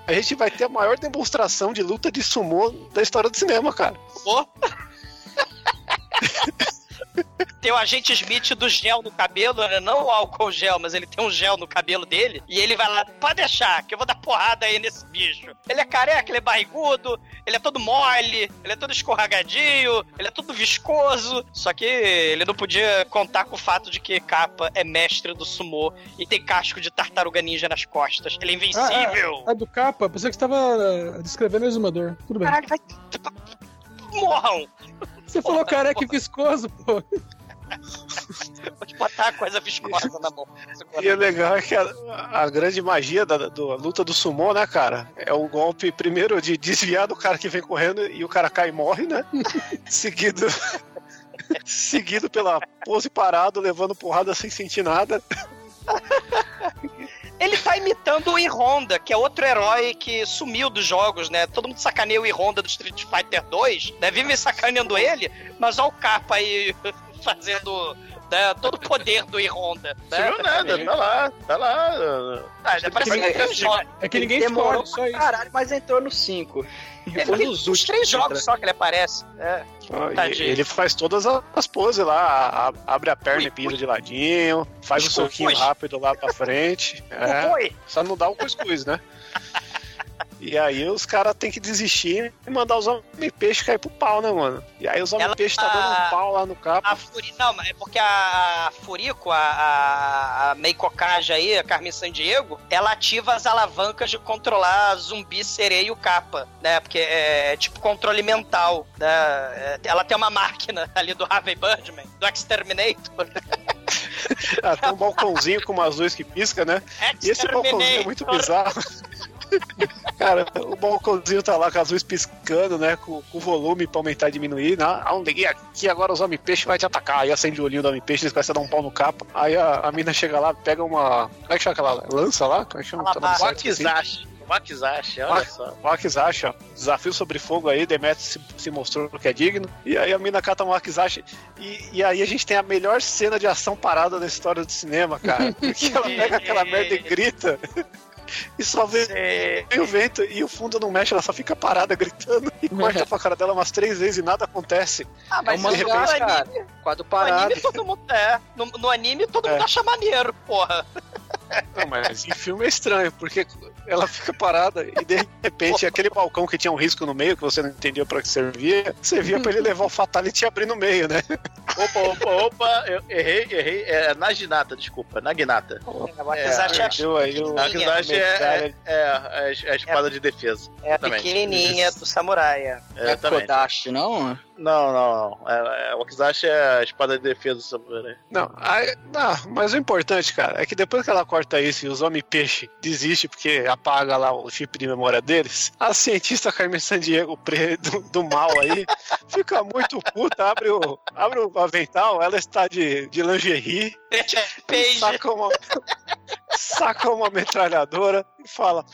A gente vai ter a maior demonstração de luta de sumô da história do cinema, cara. Pô. Tem o agente Smith do gel no cabelo, né? não o álcool gel, mas ele tem um gel no cabelo dele. E ele vai lá, pode deixar, que eu vou dar porrada aí nesse bicho. Ele é careca, ele é barrigudo, ele é todo mole, ele é todo escorregadinho, ele é todo viscoso. Só que ele não podia contar com o fato de que Capa é mestre do sumô e tem casco de tartaruga ninja nas costas. Ele é invencível. Ah, é, é do capa, pensei que você tava eh, descrevendo o exumador. Tudo bem. Caralho, vai. Morram! Você falou careca e viscoso, pô. Vou te botar coisa viscosa na mão. E o legal é que a, a grande magia da, da luta do sumô, né, cara? É o golpe, primeiro, de desviar do cara que vem correndo e o cara cai e morre, né? Seguido. Seguido pela pose parado, levando porrada sem sentir nada. Ele tá imitando o E-Honda, que é outro herói que sumiu dos jogos, né? Todo mundo sacaneia o E-Honda do Street Fighter 2, né? Vive sacaneando ele, mas olha o capa aí fazendo né, todo o poder do E-Honda. Né? Sumiu nada, tá lá, tá lá. Ah, já parece É, que é- é que ninguém demorou só isso. Caralho, mas entrou no 5. É, tem uns três jogos só que ele aparece. É. Ah, e-. Ele faz todas as poses lá, a- abre a perna e pisa de ladinho, faz um soquinho ui. rápido lá pra frente. É, só não dá o cuscuz, né? E aí os caras têm que desistir e mandar os homem-peixe cair pro pau, né, mano? E aí os homem-peixe tá dando um pau lá no capa. A Furi... Não, mas é porque a, Furico, a, a, a Meiko Kaja aí, a Carmen Sandiego, ela ativa as alavancas de controlar zumbi, sereia e o capa, né? Porque é tipo controle mental, né? É, Ela tem uma máquina ali do Harvey Birdman, do Exterminator. Ah, tem um balcãozinho com umas luzes que pisca, né? E esse balcãozinho é muito bizarro. Cara, o balcãozinho tá lá com as luzes piscando, né? Com, com volume pra aumentar e diminuir. Né? Ah, liguei aqui, agora os homem-peixe vai te atacar. Aí acende o olhinho do homem-peixe, eles começam a dar um pau no capa. Aí a, a mina chega lá, pega uma. Como é que chama aquela lança lá? Como é que chama? Tá site, assim. Wakizashi. Wakizashi, olha só. O Akizashi, ó. Desafio sobre fogo aí, Demetrius se, se mostrou que é digno. E aí a mina cata um Akizashi. E, e aí a gente tem a melhor cena de ação parada da história do cinema, cara. Porque ela pega aquela merda e grita. E só vê, vem o vento e o fundo não mexe, ela só fica parada gritando e corta pra cara dela umas três vezes e nada acontece. Ah, mas É um isso mangá, no cara. anime, Quadro no parado. anime todo mundo. É, no, no anime todo É. mundo acha maneiro, porra. Não, mas em filme é estranho, porque ela fica parada e de repente aquele balcão que tinha um risco no meio, que você não entendia pra que servia, servia pra ele levar o Fatality e abrir no meio, né? Opa, opa, opa, eu errei, errei. É Naginata, desculpa, Naginata. O Akizashi é, aí o- Naginata é, é, é, é a espada de defesa. é a pequenininha do samurai. é. É. Kodashi, não? Não, não, não. É, é, o Wakizashi é a espada de defesa do samurai. Não, não, mas o importante, cara, é que depois que ela corta isso e os homem-peixe desistem porque apaga lá o chip de memória deles, a cientista Carmen Sandiego do, do mal aí fica muito puta, abre o, abre o avental, ela está de, de lingerie, Page. saca uma, saca uma metralhadora e fala: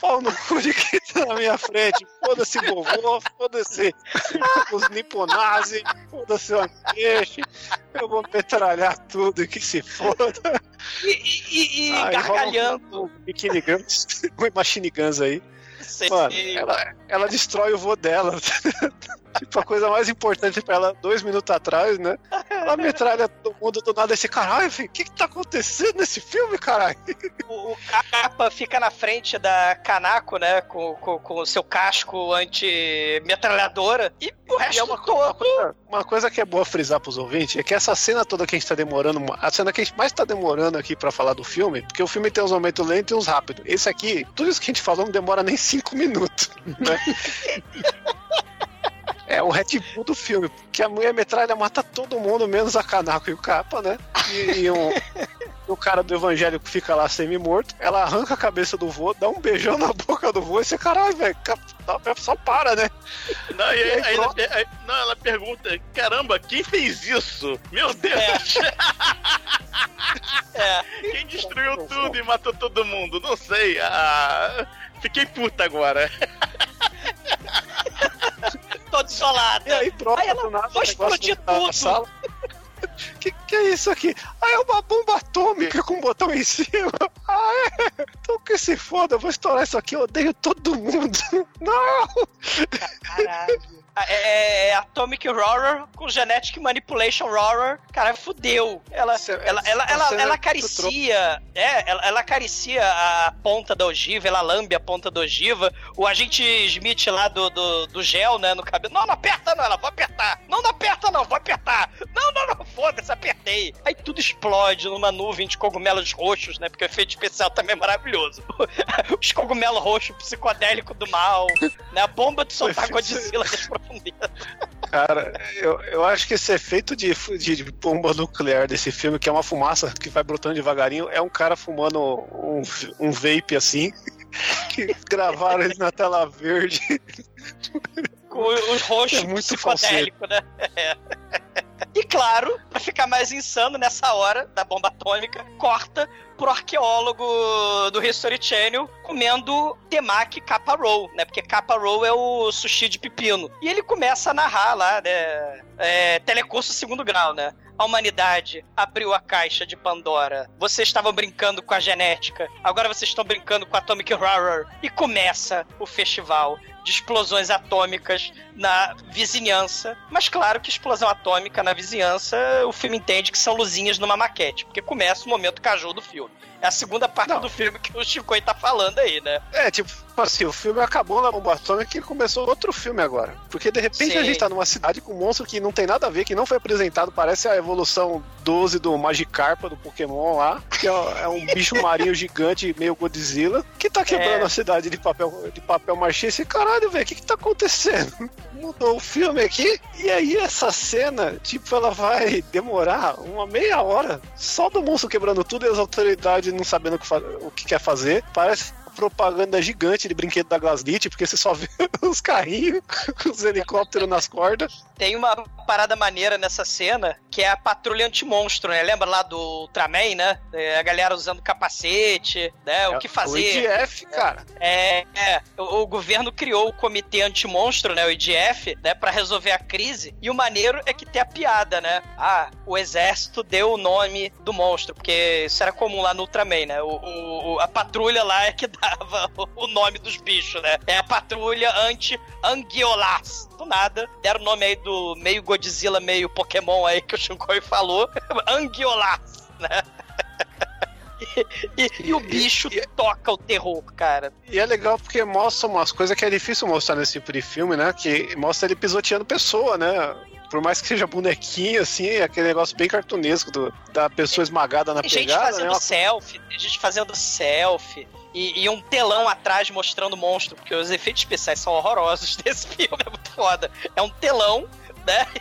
pau no cu de quem tá na minha frente, foda-se vovô, foda-se os niponazi, foda-se o peixe, eu vou metralhar tudo e que se foda. E, e, e rola gargalhando. Bikini Guns, Machine Guns aí. Sei, Mano, sei. ela, ela destrói o vô dela. tipo, a coisa mais importante pra ela, dois minutos atrás, né? Ela metralha todo mundo do nada. Esse caralho, o que que tá acontecendo nesse filme, caralho? O, o capa fica na frente da Kanako, né? Com, com, com o seu casco anti-metralhadora. E o E resto é uma, todo. uma coisa, uma coisa que é boa frisar pros ouvintes é que essa cena toda que a gente tá demorando, a cena que a gente mais tá demorando aqui pra falar do filme, porque o filme tem uns momentos lentos e uns rápidos. Esse aqui, tudo isso que a gente falou não demora nem cinco minutos, né? É o Red Bull do filme, porque a mulher metralha mata todo mundo, menos a Kanako e o Capa, né? E, e um- o cara do evangélico fica lá semi-morto, ela arranca a cabeça do vô, dá um beijão na boca do vô, e você, caralho, velho, ca- só para, né? Não, e E aí, aí, aí ela, pronto. per- aí- não, ela pergunta: caramba, quem fez isso? Meu Deus! É. Quem destruiu tudo e matou todo mundo? Não sei. Ah, fiquei puta agora. Tô desolada. E aí troca Aí ela, nada vou explodir na tudo. Que, que é isso aqui? Ah, é uma bomba atômica com um botão em cima. Ah, é? Então que se foda, eu vou estourar isso aqui, eu odeio todo mundo. Não! Caralho. É, é Atomic Horror com Genetic Manipulation Horror. Cara, fudeu. Ela, Você- ela, ela, ela, ela acaricia. É, ela, ela acaricia a ponta da ogiva, ela lambe a ponta da ogiva. O agente Smith lá do, do, do gel, né, no cabelo. Não, não aperta não, ela vou apertar. Não, não aperta não, vou apertar. Não, não, não, foda-se, apertei. Aí tudo explode numa nuvem de cogumelos roxos, né, porque o efeito especial também é maravilhoso. Os cogumelos roxos psicodélico do mal, né, a bomba de soltar Godzilla das profundezas. Cara, eu, eu acho que esse efeito de, de, de bomba nuclear desse filme, que é uma fumaça que vai brotando devagarinho, é um cara fumando um, um vape assim. Que gravaram ele na tela verde. com os roxos É muito psicodélico, né? É. E claro, pra ficar mais insano nessa hora da bomba atômica, corta pro arqueólogo do History Channel comendo temaki capa roll, né? Porque capa roll é o sushi de pepino. E ele começa a narrar lá, né? É, telecurso segundo grau, né? A humanidade abriu a caixa de Pandora. Vocês estavam brincando com a genética. Agora vocês estão brincando com a Atomic Horror. E começa o festival de explosões atômicas na vizinhança. Mas claro que explosão atômica na vizinhança, o filme entende que são luzinhas numa maquete. Porque começa o momento caju do filme. É a segunda parte do filme que o Chico tá falando aí, né? É, tipo assim, o filme acabou na bomba atômica e começou outro filme agora. Porque de repente Sim. a gente tá numa cidade com um monstro que não tem nada a ver, que não foi apresentado, parece a evolução 12 do Magikarpa do Pokémon lá, que é, é um bicho marinho gigante, meio Godzilla, que tá quebrando É. a cidade de papel, de papel machê. Esse caralho, velho, o que que tá acontecendo? Mudou o filme aqui, e aí essa cena, tipo, ela vai demorar uma meia hora só do monstro quebrando tudo e as autoridades não sabendo o que, o que quer fazer. Parece propaganda gigante de brinquedo da Gaslit, porque você só vê os carrinhos, os helicópteros nas cordas. Tem uma parada maneira nessa cena, que é a patrulha anti-monstro, né? Lembra lá do Ultraman, né? É, a galera usando capacete, né? O que O fazer. IDF, cara. É, é, o, o governo criou o comitê anti-monstro, né, o IDF, né, para resolver a crise. E o maneiro é que tem a piada, né? Ah, o exército deu o nome do monstro, porque isso era comum lá no Ultraman, né? O, o- o- a patrulha lá é que dava o, o nome dos bichos, né? É a patrulha anti-Angiolas. Do nada, deram o nome aí do meio Godzilla, meio Pokémon aí que o Shinkoi falou. Angiolas, né? E, e o bicho toca o terror, cara. E é legal porque mostra umas coisas que é difícil mostrar nesse tipo de filme, né? Que mostra ele pisoteando pessoa, né? Por mais que seja bonequinho, assim, é aquele negócio bem cartunesco do, da pessoa esmagada na Tem gente pegada, fazendo né? Selfie, tem gente fazendo selfie. E, e um telão atrás mostrando o monstro, porque os efeitos especiais são horrorosos desse filme, é muito foda. É um telão, né?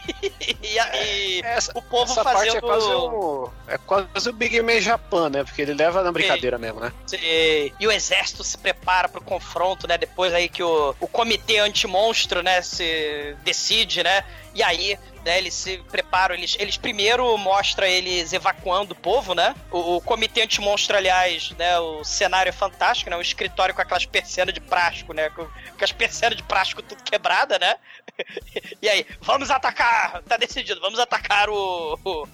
E, e o povo Essa fazendo. parte é quase, o, é quase o Big Man Japan, né? Porque ele leva na brincadeira mesmo, né? E, e o exército se prepara pro confronto, né? Depois aí que o, o comitê anti-monstro, né, se decide, né? E aí, né, eles se preparam, eles, eles primeiro mostram eles evacuando o povo, né? O, o comitê anti-monstro, aliás, né, o cenário é fantástico, né? Um escritório com aquelas persianas de plástico, né? Com, com as persianas de plástico tudo quebrada, né? E aí, vamos atacar! Tá decidido, vamos atacar o. o,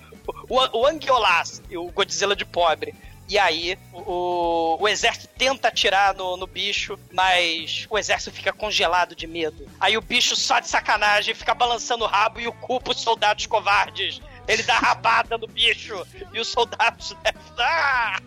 o, o Angiolas, o Godzilla de pobre. E aí, o, o exército tenta atirar no, no bicho, mas o exército fica congelado de medo. Aí o bicho, só de sacanagem, fica balançando o rabo e o os soldados covardes. Ele dá rabada no bicho e os soldados. Ah!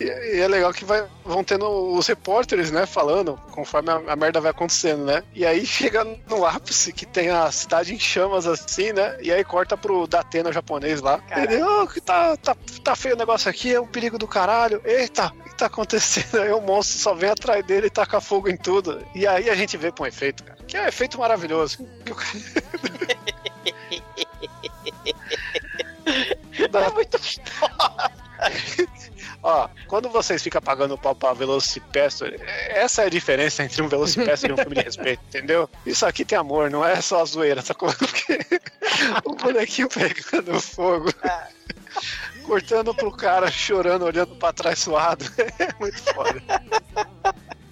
E, é legal que vai, vão tendo os repórteres, né, falando conforme a, a merda vai acontecendo, né? E aí chega no ápice que tem a cidade em chamas assim, né? E aí corta pro Datena japonês lá. Ele, oh, que tá, tá, tá feio o negócio aqui, é um perigo do caralho. Eita, o que tá acontecendo? Aí o monstro só vem atrás dele e taca fogo em tudo. E aí a gente vê com efeito, cara. Que é um efeito maravilhoso. É muito Ó, quando vocês ficam pagando pau pra Velocipastor, essa é a diferença entre um Velocipastor e um filme de respeito, entendeu? Isso aqui tem amor, não é só a zoeira, sacou? Porque o bonequinho pegando fogo, cortando pro cara chorando, olhando pra trás suado, é muito foda.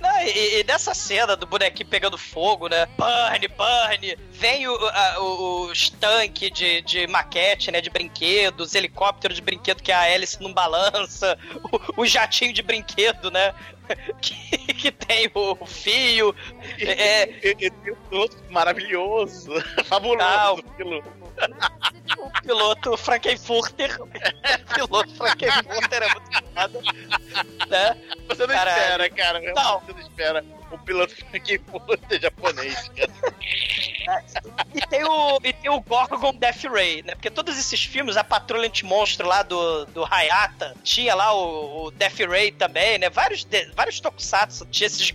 Não, É, e, e nessa cena do bonequinho pegando fogo, né? Burn, burn. Vem o, a- o- os tanques de, de maquete, né? De brinquedos, helicóptero de brinquedo que a hélice não balança, o, o jatinho de brinquedo, né? Que, que tem o fio. É, E, e tem um maravilhoso, fabuloso. Ah, o- piloto. Frankenfurter. Piloto Frankenfurter é muito foda. Né? Você não Caralho. espera, cara. Não. Você não espera um piloto que fosse japonês, cara. E tem o, e tem o Gorgon Death Ray, né? Porque todos esses filmes, a Patrulha Anti-Monstro lá do, do Hayata, tinha lá o, o Death Ray também, né? Vários, vários tokusatsu tinha esses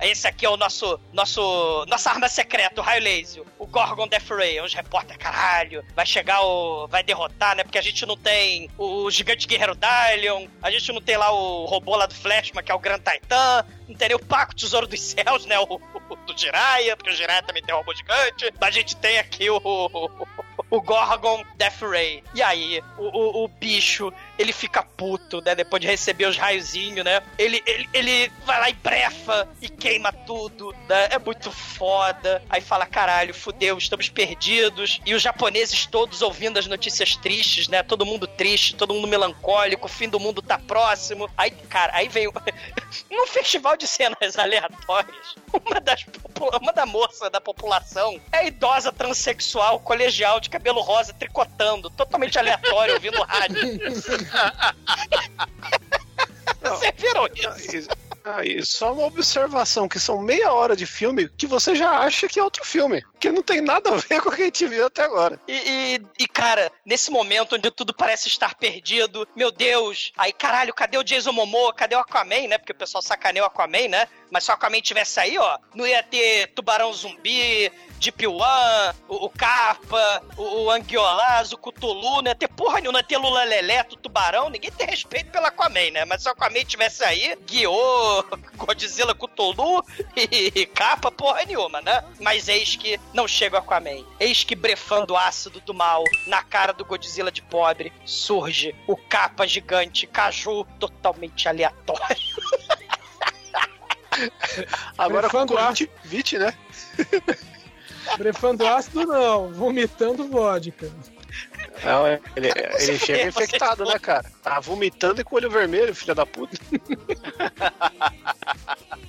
Esse aqui é o nosso, nosso nossa arma secreta, o raio laser. O Gorgon Death Ray. É uns repórter, caralho, vai chegar o... vai derrotar, né? Porque a gente não tem o Gigante Guerreiro Dylion, a gente não tem lá o robô lá do Flashman, que é o Grand Titan, o Paco Tesouro dos Céus, né? O, o do Jiraiya, porque o Jiraiya também tem um robô gigante. A gente tem aqui o, o Gorgon Death Ray. E aí, o, o, o bicho, ele fica puto, né? Depois de receber os raiozinhos, né? Ele, ele, ele vai lá e brefa e queima tudo, né? É muito foda. Aí fala, caralho, fudeu, estamos perdidos. E os japoneses todos ouvindo as notícias tristes, né? Todo mundo triste, todo mundo melancólico, o fim do mundo tá próximo. Aí, cara, aí vem o... num festival de cenas aleatórias, uma das uma da moça da população é idosa transexual colegial de cabelo rosa tricotando, totalmente aleatório, ouvindo rádio. Você viram isso? Só uma observação, que são meia hora de filme que você já acha que é outro filme. Que não tem nada a ver com o que a gente viu até agora. E, e- e, cara, nesse momento onde tudo parece estar perdido, meu Deus, aí caralho, cadê o Jason Momoa? Cadê o Aquaman, né? Porque o pessoal sacaneia o Aquaman, né? Mas se o Aquaman tivesse aí, ó, não ia ter tubarão zumbi, Deep One, o, o Capa, o, o Anguiolaz, o não ia ter porra nenhuma, ter Lula Leleto, tubarão, ninguém tem respeito pelo Aquaman, né? Mas se o Aquaman tivesse aí, guiou Godzilla, Cthulhu e, e Capa, porra nenhuma, né? Mas eis que não chega o Aquaman. Eis que brefando ácido do mal na cara do Godzilla de pobre, surge o Capa gigante, caju totalmente aleatório. Agora com Brefando conjuntivite, né? Brefando ácido, não. Vomitando vodka. Não, é- ele, ele chega infectado, né, cara? Tá vomitando e com o olho vermelho, filha da puta.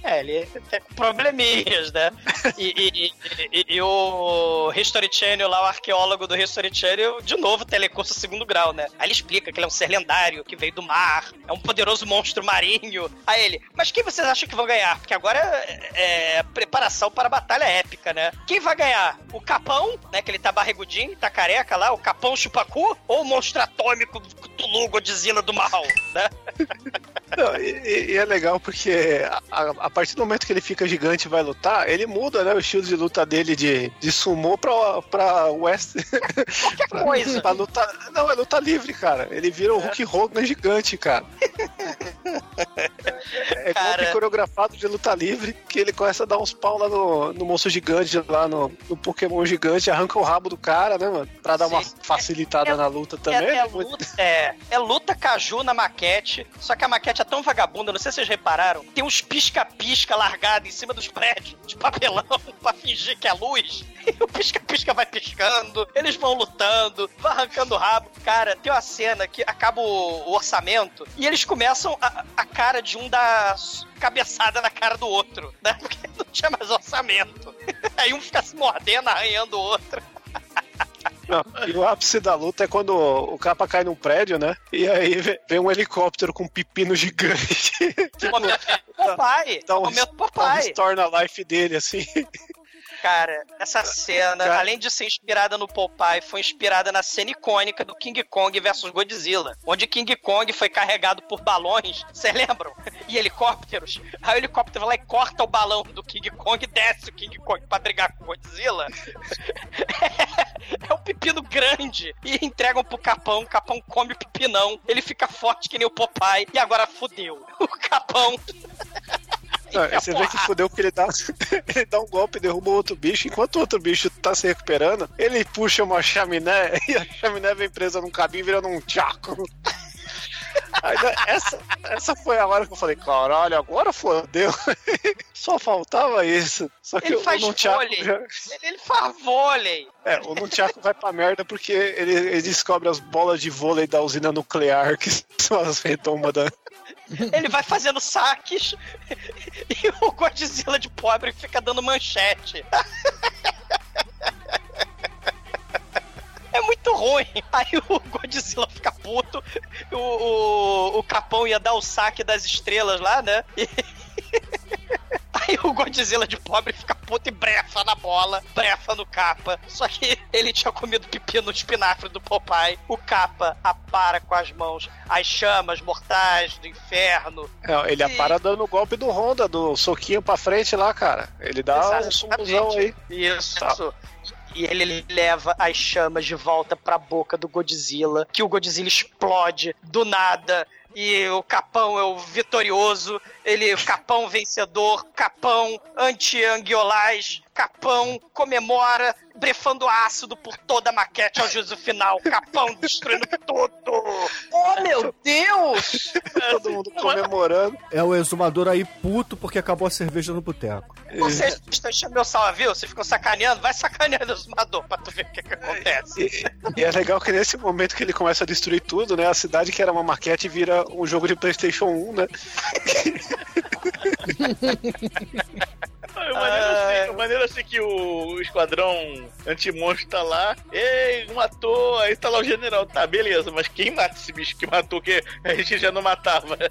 É, ele tem probleminhas, né? E, e- e- e o History Channel lá, o arqueólogo do History Channel, de novo, telecurso segundo grau, né? Aí ele explica que ele é um ser lendário, que veio do mar, é um poderoso monstro marinho. Aí ele, mas quem vocês acham que vão ganhar? Porque agora é, é preparação para a batalha épica, né? Quem vai ganhar? O Capão, né? Que ele tá barrigudinho, tá careca lá, o Capão Chupacu? Ou o monstro atômico Cthulhu Godzilla do mal, né? Não, e, e- é legal porque a, a- partir do momento que ele fica gigante e vai lutar, ele muda, né, o estilo de luta dele de, de sumô pra, pra West. Qualquer pra, coisa. pra lutar. Não, é luta livre, cara. Ele vira o Hulk Hogan gigante, cara. É Cara. golpe coreografado de luta livre que ele começa a dar uns pau lá no, no monstro gigante, lá no, no Pokémon gigante, arranca o rabo do cara, né, mano? Pra dar uma Sim. facilitada É- na luta também. É, é né, luta, é, é luta caju na maquete, só que a maquete é tão vagabunda, não sei se vocês repararam, tem uns pisca-pisca largados em cima dos prédios, de papelão, pra fingir que é luz. E o pisca-pisca vai piscando, eles vão lutando, vão arrancando o rabo. Cara, tem uma cena que acaba o, o orçamento e eles começam a, a cara de um dar cabeçada na cara do outro, né? Porque não tinha mais orçamento. Aí um fica se mordendo, arranhando o outro. Não, e o ápice da luta é quando o capa cai num prédio, né? E aí vem- um helicóptero com um pepino gigante. Momento Popeye, Dá um, momento dá um restore na life dele, assim. Cara, essa cena, Cara. além de ser inspirada no Popeye, foi inspirada na cena icônica do King Kong versus Godzilla, onde King Kong foi carregado por balões, vocês lembram? E helicópteros. Aí o helicóptero vai lá e corta o balão do King Kong e desce o King Kong pra brigar com o Godzilla. É um pepino grande. E entregam pro Capão, o Capão come o pepinão, ele fica forte que nem o Popeye, e agora fudeu. O Capão Não, você vê que fudeu porque ele dá, ele dá um golpe e derruba outro bicho. Enquanto o outro bicho tá se recuperando, ele puxa uma chaminé e a chaminé vem presa num cabinho virando um tchaco. Né, essa, essa foi a hora que eu falei, caralho, agora fodeu. Só faltava isso. Só que Ele o faz Nunchaku vôlei. já- Ele, ele faz vôlei. É, o Nunchaku vai pra merda porque ele, ele descobre as bolas de vôlei da usina nuclear, que são as retomas da. Ele vai fazendo saques e o Godzilla de pobre fica dando manchete. É muito ruim. Aí o Godzilla fica puto, o, o, o Capão ia dar o saque das estrelas lá, né? E- Aí o Godzilla de pobre fica puto e brefa na bola, brefa no capa. Só que ele tinha comido pepino no espinafre do Popeye. O capa apara com as mãos as chamas mortais do inferno. É, ele apara dando o golpe do Honda, do soquinho pra frente lá, cara. Ele dá um Exatamente. sumuzão aí. Isso. Tá. E ele leva as chamas de volta pra boca do Godzilla, que o Godzilla explode do nada. E o Capão é o vitorioso, ele, Capão vencedor, Capão anti-angiolás, Capão comemora, brefando ácido por toda a maquete ao juízo final, Capão destruindo tudo. Oh, meu Deus! Todo mundo comemorando. É o exumador aí puto porque acabou a cerveja no boteco. Vocês estão enchendo meu sal, viu? Vocês ficam sacaneando? Vai sacaneando o exumador pra tu ver o que, que acontece. E, e é legal que nesse momento que ele começa a destruir tudo, né? A cidade que era uma maquete vira um jogo de Playstation 1, né? O maneiro, assim, o maneiro assim que o esquadrão anti-monstro tá lá, ei, matou, aí tá lá o general, tá, beleza, mas quem mata esse bicho que matou, que a gente já não matava?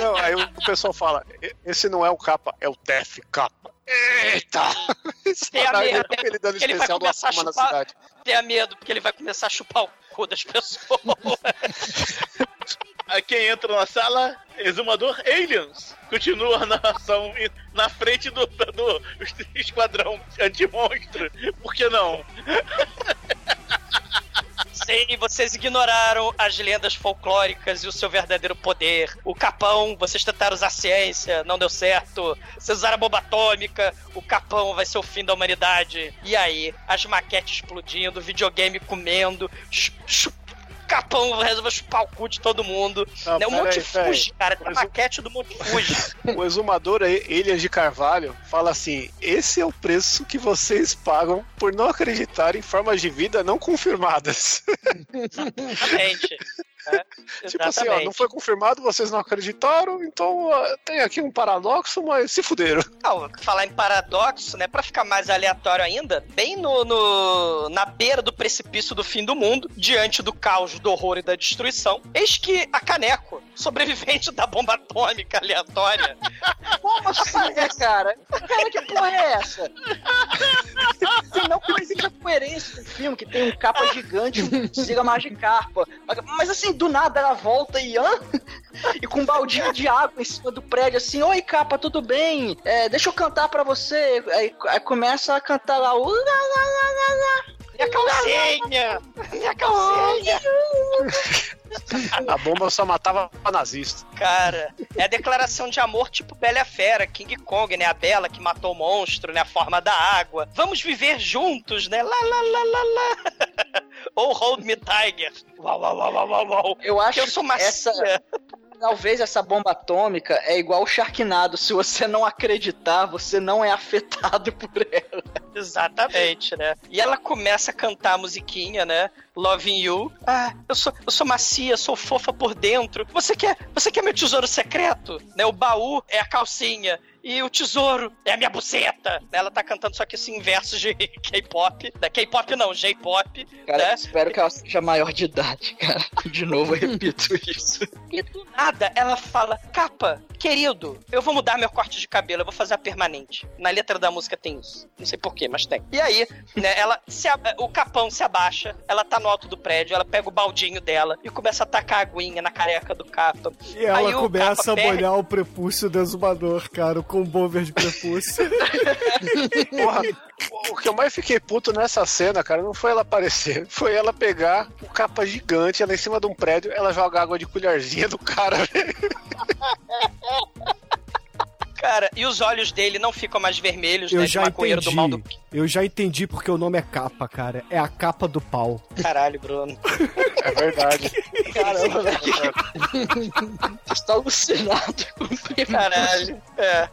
Não, aí o pessoal fala: "E- esse não é o capa, é o Def Capa. Eita! Tenha Sabe, medo, ele dando ele vai especial do começar a Akuma na chupar- cidade. Tenha medo, porque ele vai começar a chupar o cu das pessoas. Quem entra na sala, exumador Aliens. Continua a narração na frente do, do esquadrão anti-monstro. Por que não? Sim, vocês ignoraram as lendas folclóricas e o seu verdadeiro poder. O capão, vocês tentaram usar ciência, não deu certo. Vocês usaram a bomba atômica, o capão vai ser o fim da humanidade. E aí, as maquetes explodindo, videogame comendo, chu- chu- Capão resolveu chupar o cu de todo mundo. Não, né? O Monte aí. Fuji, cara, tem o- maquete do Monte Fuji. O exumador aí, Elias de Carvalho fala assim: esse é o preço que vocês pagam por não acreditar em formas de vida não confirmadas. Exatamente. Né? tipo assim, ó, não foi confirmado, vocês não acreditaram, então ó, tem aqui um paradoxo, mas se fuderam. Não, falar em paradoxo, né? Pra ficar mais aleatório ainda, bem no, no- na beira do precipício do fim do mundo, diante do caos, do horror e da destruição, eis que a Caneco, sobrevivente da bomba atômica aleatória, Como assim, né, cara? Cara, que porra é essa? Tem não que não existe a coerência do filme, que tem um capa gigante, um Zira Magikarpa. Mas assim, do nada ela volta e hã? E com um baldinho de água em cima do prédio, assim, oi capa, tudo bem? É, deixa eu cantar pra você. Aí, aí começa a cantar lá, "Uh, lá, lá, lá, lá, lá. Minha calcinha! Minha calcinha! A bomba só matava nazista. Cara, é a declaração de amor tipo Bela e a Fera, King Kong, né? A Bela que matou o monstro, né? A forma da água. Vamos viver juntos, né? Lá, lá, lá, lá, lá. Ou Hold Me Tiger. Uau, uau, uau, uau, uau. Eu acho eu sou que macia. essa, talvez essa bomba atômica é igual o Sharknado. Se você não acreditar, você não é afetado por ela. Exatamente, né? E ela começa a cantar a musiquinha, né? Loving You. Ah, eu sou, eu sou macia, sou fofa por dentro. Você quer, você quer meu tesouro secreto? Né? O baú é a calcinha. E o tesouro é a minha buceta. Ela tá cantando só que assim, em versos de K-pop. Da K-pop não, J-pop. Cara, né? espero que ela seja maior de idade, cara. De novo, eu repito isso. E do nada ela fala: Capa, querido, eu vou mudar meu corte de cabelo, eu vou fazer a permanente. Na letra da música tem isso. Não sei porquê, mas tem. E aí, né, ela se o capão se abaixa, ela tá no alto do prédio, ela pega o baldinho dela e começa a tacar a aguinha na careca do capa. E ela Aí começa a perde- molhar o prepúcio do exumador, cara, o combover de prepúcio. Porra, o que eu mais fiquei puto nessa cena, cara, não foi ela aparecer, foi ela pegar o capa gigante, ela em cima de um prédio, ela joga água de colherzinha do cara, velho. Cara, e os olhos dele não ficam mais vermelhos, Eu né? De já maconheiro entendi. do mal do. Eu já entendi porque o nome é capa, cara. É a capa do pau. Caralho, Bruno. É verdade. Caramba, velho. Você tá alucinado com o Caralho. É.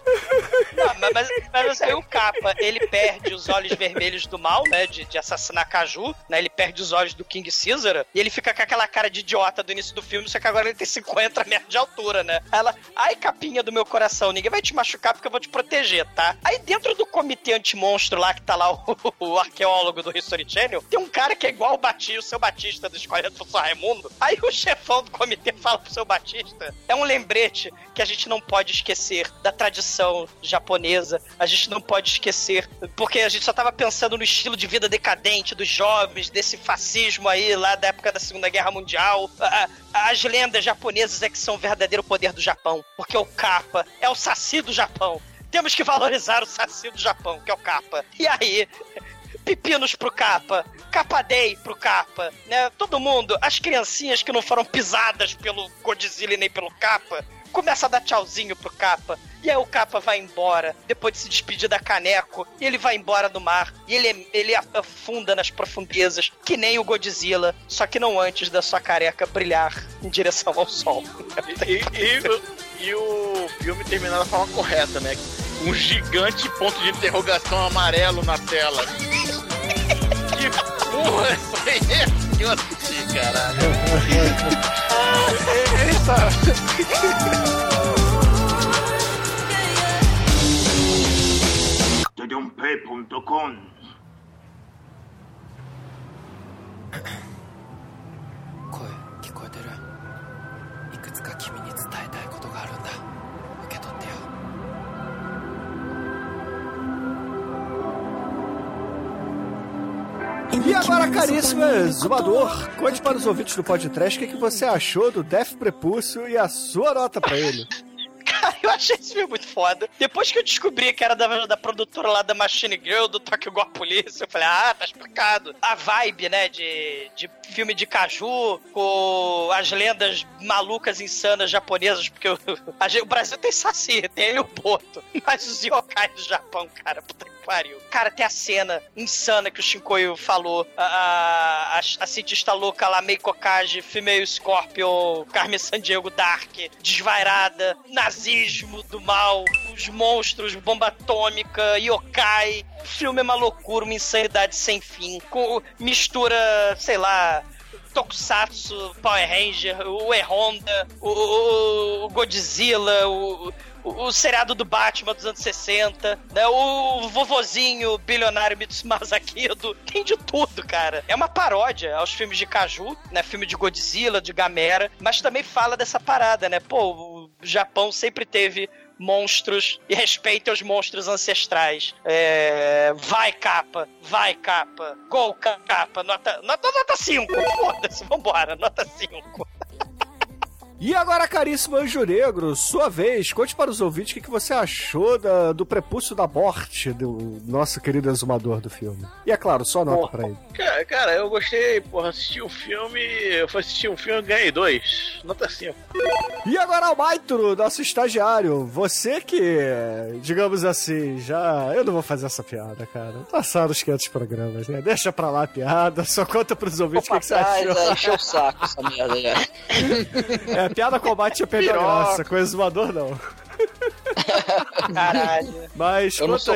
Não, mas, mas, mas aí o capa, ele perde os olhos vermelhos do mal, né? De, de assassinar Caju, né? Ele perde os olhos do King Caesar e ele fica com aquela cara de idiota do início do filme, só que agora ele tem 50 metros de altura, né? Ela, ai, capinha do meu coração, ninguém vai te machucar porque eu vou te proteger, tá? Aí dentro do comitê anti-monstro lá, que tá lá o, o arqueólogo do History Channel, tem um cara que é igual o Batista, o seu Batista do Escolha do São Raimundo. Aí o chefão do comitê fala pro seu Batista: é um lembrete que a gente não pode esquecer da tradição japonesa, a gente não pode esquecer, porque a gente só tava pensando no estilo de vida decadente dos jovens, desse fascismo aí lá da época da Segunda Guerra Mundial. As lendas japonesas é que são o verdadeiro poder do Japão, porque o Kappa é o saci do Japão. Temos que valorizar o saci do Japão, que é o Kappa. E aí, pepinos pro capa, capa day pro capa, né? Todo mundo, as criancinhas que não foram pisadas pelo Godzilla nem pelo capa, começa a dar tchauzinho pro capa. E aí o capa vai embora, depois de se despedir da caneco, e ele vai embora do mar, e ele, ele afunda nas profundezas, que nem o Godzilla, só que não antes da sua careca brilhar em direção ao sol. E, e- e o filme terminar da forma correta, né? Um gigante ponto de interrogação amarelo na tela. que porra foi 気持。いくつか君に伝えたいことがあるんだ E agora, caríssimo exumador, conte para os ouvintes do podcast o que, que você achou do Death Prepúcio e a sua nota pra ele. Cara, eu achei esse filme muito foda. Depois que eu descobri que era da, da produtora lá da Machine Girl, do Tokyo Gore Police, eu falei, ah, tá explicado. A vibe, né, de, de filme de caju, com as lendas malucas, insanas japonesas, porque o, a o Brasil tem saci, tem o boto. Mas os yokai do Japão, cara, puta que pariu. Cara, tem a cena insana que o Shinkoio falou. A, a, a, cientista louca lá, Meiko Kaji, Female Scorpion, Carmen Sandiego Dark, desvairada, nazismo do mal, os monstros, bomba atômica, yokai. O filme é uma loucura, uma insanidade sem fim. Com mistura, sei lá, Tokusatsu, Power Ranger, o E-Honda, o, o- o Godzilla, o, o, o seriado do Batman dos anos 60, né? O vovozinho bilionário Mitsumasa Kido. Tem de tudo, cara. É uma paródia aos filmes de Caju, né? Filme de Godzilla, de Gamera, mas também fala dessa parada, né? Pô, o Japão sempre teve monstros e respeite os monstros ancestrais. É, vai, capa, vai, capa, gol, ca- capa, nota 5, nota, nota 5, foda-se, vambora, nota 5. E agora, caríssimo Anjo Negro, sua vez, conte para os ouvintes o que, que você achou da- do prepúcio da morte do nosso querido exumador do filme. E é claro, só nota Porra. pra ele. Cara, cara, eu gostei, porra, assisti o filme. Eu fui assistir um filme e ganhei dois. Nota 5. E agora, Maitro, nosso estagiário, você que, digamos assim, já. Eu não vou fazer essa piada, cara. Passaram os 500 programas, né? Deixa pra lá a piada, só conta pros ouvintes o que, que você achou. é, encheu o saco essa merda já. É, piada combate já perdeu a Piroca. graça, com o exumador não. Caralho. Mas Eu não conta sou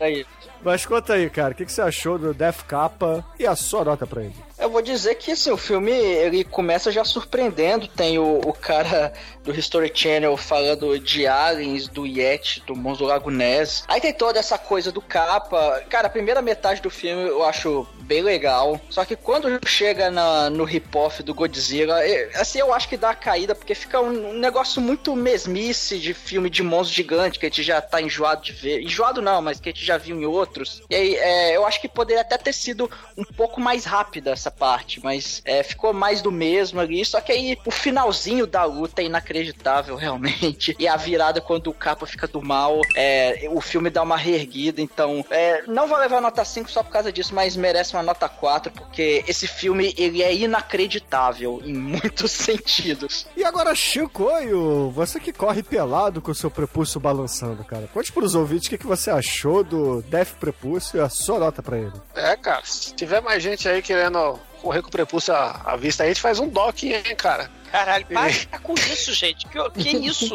aí. Mas conta aí, cara, o que, que você achou do Death Kappa e a sua nota pra ele? Eu vou dizer que assim, o filme ele começa já surpreendendo. Tem o, o cara do History Channel falando de aliens, do Yeti, do monstro do Lago Ness. Aí tem toda essa coisa do capa. Cara, a primeira metade do filme eu acho bem legal. Só que quando chega na, no rip-off do Godzilla, assim, eu acho que dá a caída, porque fica um, um negócio muito mesmice de filme de monstro gigante, que a gente já tá enjoado de ver. Enjoado não, mas que a gente já viu em outros. E aí, é, eu acho que poderia até ter sido um pouco mais rápida essa parte, mas é, ficou mais do mesmo ali. Só que aí o finalzinho da luta é inacreditável, realmente. E a virada quando o capa fica do mal, é, o filme dá uma reerguida. Então, é, não vou levar nota 5 só por causa disso, mas merece uma nota 4, porque esse filme ele é inacreditável em muitos sentidos. E agora, Chicoio, você que corre pelado com o seu prepúcio balançando, cara. Conte pros ouvintes o que, que você achou do Death Prepúcio e a sua nota pra ele. É, cara, se tiver mais gente aí querendo correr com o prepúcio à, à vista aí, a gente faz um docking, hein, cara. Caralho, para com isso, gente. Que, que isso?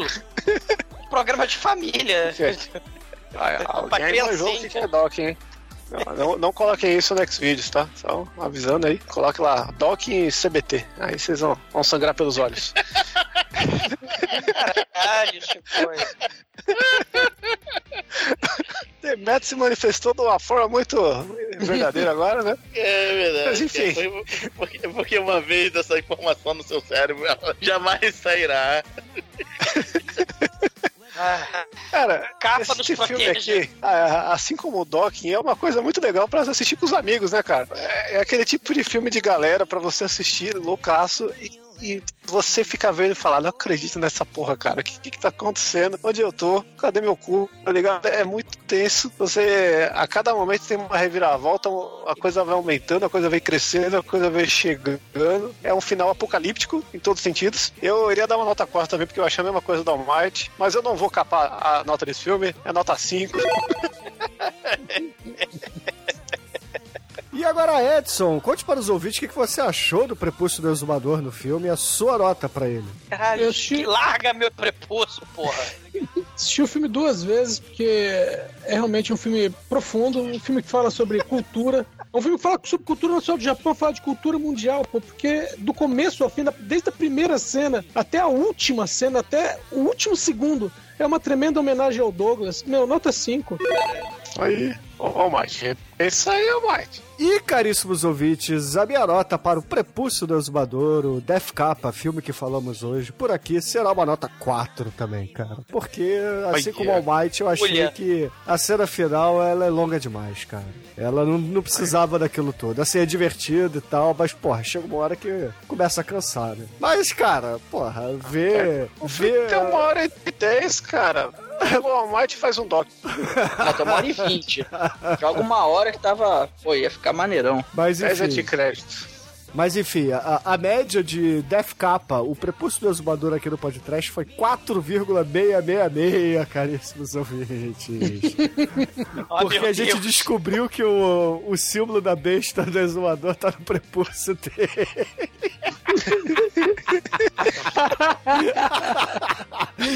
Programa de família. Pra alguém manjou o que é docking, hein? Não, não, não coloquem isso no Xvideos, tá? Só avisando aí. Coloque lá, docking CBT. Aí vocês vão, vão sangrar pelos olhos. Caralho, Chico. Demetrio se manifestou de uma forma muito verdadeira agora, né? É verdade. Mas enfim. Foi porque, porque uma vez essa informação no seu cérebro, ela jamais sairá. Cara, Capa esse filme aqui, ah, assim como o Docking, é uma coisa muito legal pra assistir com os amigos, né, cara? É, é aquele tipo de filme de galera pra você assistir loucaço e, e você fica vendo e falar, não acredito nessa porra, cara. O que, que que tá acontecendo? Onde eu tô? Cadê meu cu? Tá ligado? É muito tenso. Você, a cada momento tem uma reviravolta, a coisa vai aumentando, a coisa vai crescendo, a coisa vai chegando. É um final apocalíptico em todos os sentidos. Eu iria dar uma nota 4 também, porque eu achei a mesma coisa do Almighty, mas eu não vou capar a nota desse filme, é nota 5. E agora, Edson, conte para os ouvintes o que, que você achou do Prepúcio do Exumador no filme e a sua nota pra ele. Caralho, Eu larga meu prepúcio, porra. Assisti o filme duas vezes, porque é realmente um filme profundo, um filme que fala sobre cultura. É um filme que fala sobre cultura não só do Japão, fala de cultura mundial, pô, porque do começo ao fim, desde a primeira cena até a última cena, até o último segundo, é uma tremenda homenagem ao Douglas. Meu, nota 5. Aí, ô Almighty, é isso aí, Almighty. E, caríssimos ouvintes, a minha nota para o Prepúcio do Exumador, o Death Kappa, filme que falamos hoje, por aqui será uma nota 4 também, cara. Porque, assim como o Almighty, eu achei Olha. que a cena final, ela é longa demais, cara. Ela não, não precisava daquilo todo. Assim, é divertido e tal, mas, porra, chega uma hora que começa a cansar, né? Mas, cara, porra, ver... ver... Tem uma hora e dez, cara. O Almighty faz um doc. Tem uma hora e vinte. Joga uma hora que tava. Pô, ia ficar maneirão. Mas, 10 enfim... de crédito. Mas enfim, a, a média de Death Kappa, o prepúcio do exumador aqui no podcast foi 4,666, caríssimos ouvintes. Porque a gente descobriu que o, o símbolo da besta do exumador tá no prepúcio dele.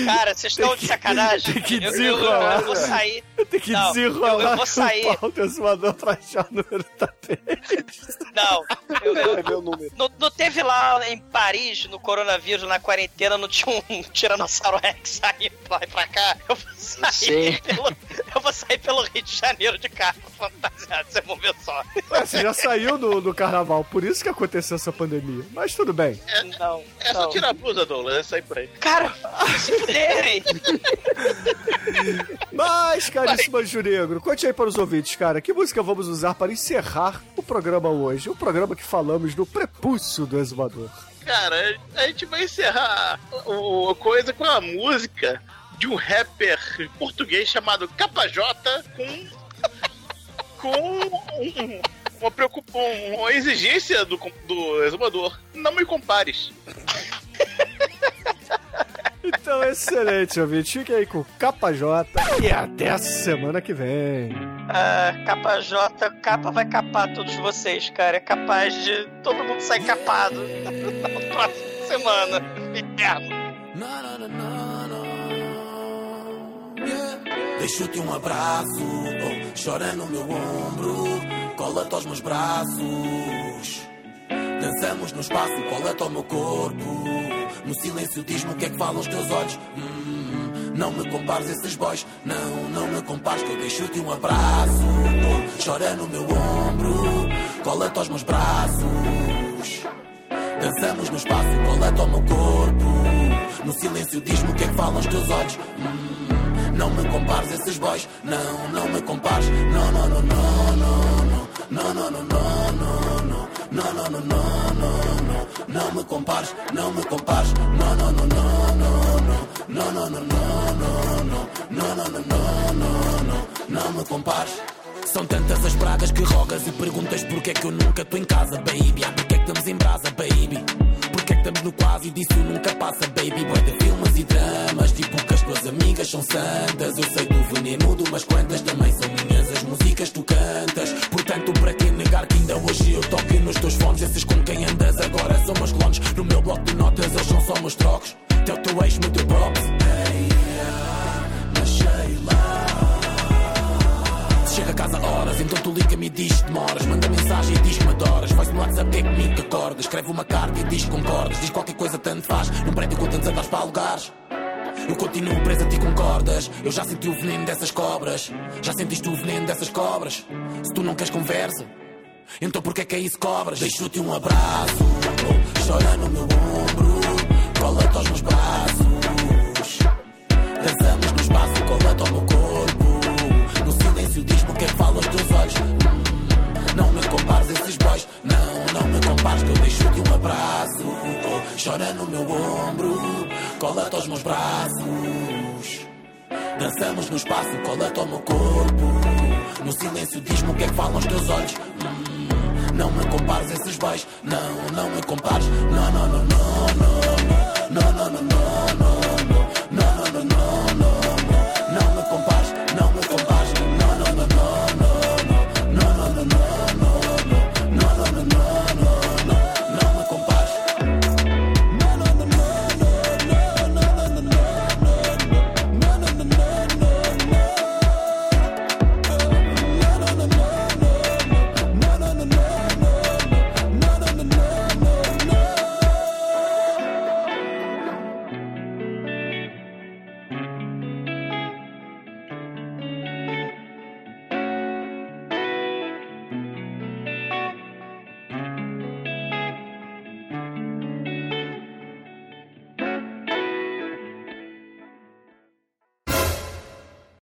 Cara, vocês estão de sacanagem. tem que Eu- eu, eu, desenrolar, eu vou sair. Tem que Não, desenrolar eu- eu vou sair. o pau do exumador pra achar o número da besta. Não, eu, eu- É meu número. não, não teve lá em Paris, no coronavírus, na quarentena, não tinha um Tiranossauro Rex saindo pra pra cá. Eu vou sair, pelo, eu vou sair pelo Rio de Janeiro de carro fantasiado, vocês vão ver só. Ué, você já saiu no, no carnaval, por isso que aconteceu essa pandemia. Mas tudo bem. Não, É só tirar a blusa, Douglas, é sair por aí. Cara, se fuderem. Mas, caríssimo Anjo Negro, conte aí para os ouvintes, cara, que música vamos usar para encerrar o programa hoje? O programa que falamos do prepúcio do exumador. Cara, a gente vai encerrar o coisa com a música de um rapper português chamado Capajota com. com um- uma, preocupa, uma exigência do, do exumador. Não me compares. Então, excelente, ouvinte. Fique aí com o Capa J e até a semana que vem. Ah, capa J, capa vai capar todos vocês, cara. É capaz de todo mundo sair capado na próxima semana. Inferno. Deixo-te um abraço, oh, chora no meu ombro, cola-te aos meus braços. Dançamos no espaço, cola-te ao meu corpo. No silêncio diz-me o que é que falam os teus olhos. Hum, não me compares esses boys, não, não me compares que eu deixo-te um abraço. Chora no meu ombro, cola-te aos meus braços. Dançamos no espaço, cola-te ao meu corpo. No silêncio diz-me o que é que falam os teus olhos. Hum, Não me compares esses boys, não, não me compares. Não, não, não, não, não, não. Não, não, não, não, não, não. Não, não, não, não, não, não. Não me compares, não me compares. Não, não, não, não, não, não. Não, não, não, não, não, não. Não, não, não, não, não, não. Não me compares. São tantas as pragas que rogas e perguntas porque é que eu nunca estou em casa, baby. Ah, porque é que estamos em brasa, baby? Porque é que estamos no quase e disso nunca passa, baby. Boy de filmes e dramas, tipo que as tuas amigas são santas. Eu sei do veneno de umas quantas, também são minhas as músicas que tu cantas. Portanto, para que negar que ainda hoje eu toque nos teus fones? Esses com quem andas agora são meus clones. No meu bloco de notas, eles são só meus trocos. Teu teu ex, meu teu props. Hey, yeah, chega a casa horas, então tu liga-me e diz demoras. Manda mensagem e diz que me adoras. Faz no WhatsApp que é comigo que acorda. Escreve uma carta e diz que concordas. Diz qualquer coisa, tanto faz. Num prédio com tantos andares para alugares. Eu continuo preso a ti com cordas. Eu já senti o veneno dessas cobras. Já sentiste o veneno dessas cobras. Se tu não queres conversa, então por que é que é isso cobras? Deixo-te um abraço. Chora no meu ombro. Cola-te aos meus braços. Dançamos no espaço, cola-te ao meu corpo. Silêncio diz-me o que é que falam os teus olhos. Não me compares esses boys. Não, não me compares que eu deixo-te um abraço. Chora no meu ombro. Cola-te aos meus braços. Dançamos no espaço, cola-te ao meu corpo. No silêncio diz-me o que é que falam os teus olhos. Hum, Não me compares esses boys. Não, não me compares. Não, não, não, não, não. Não, não, não, não, não.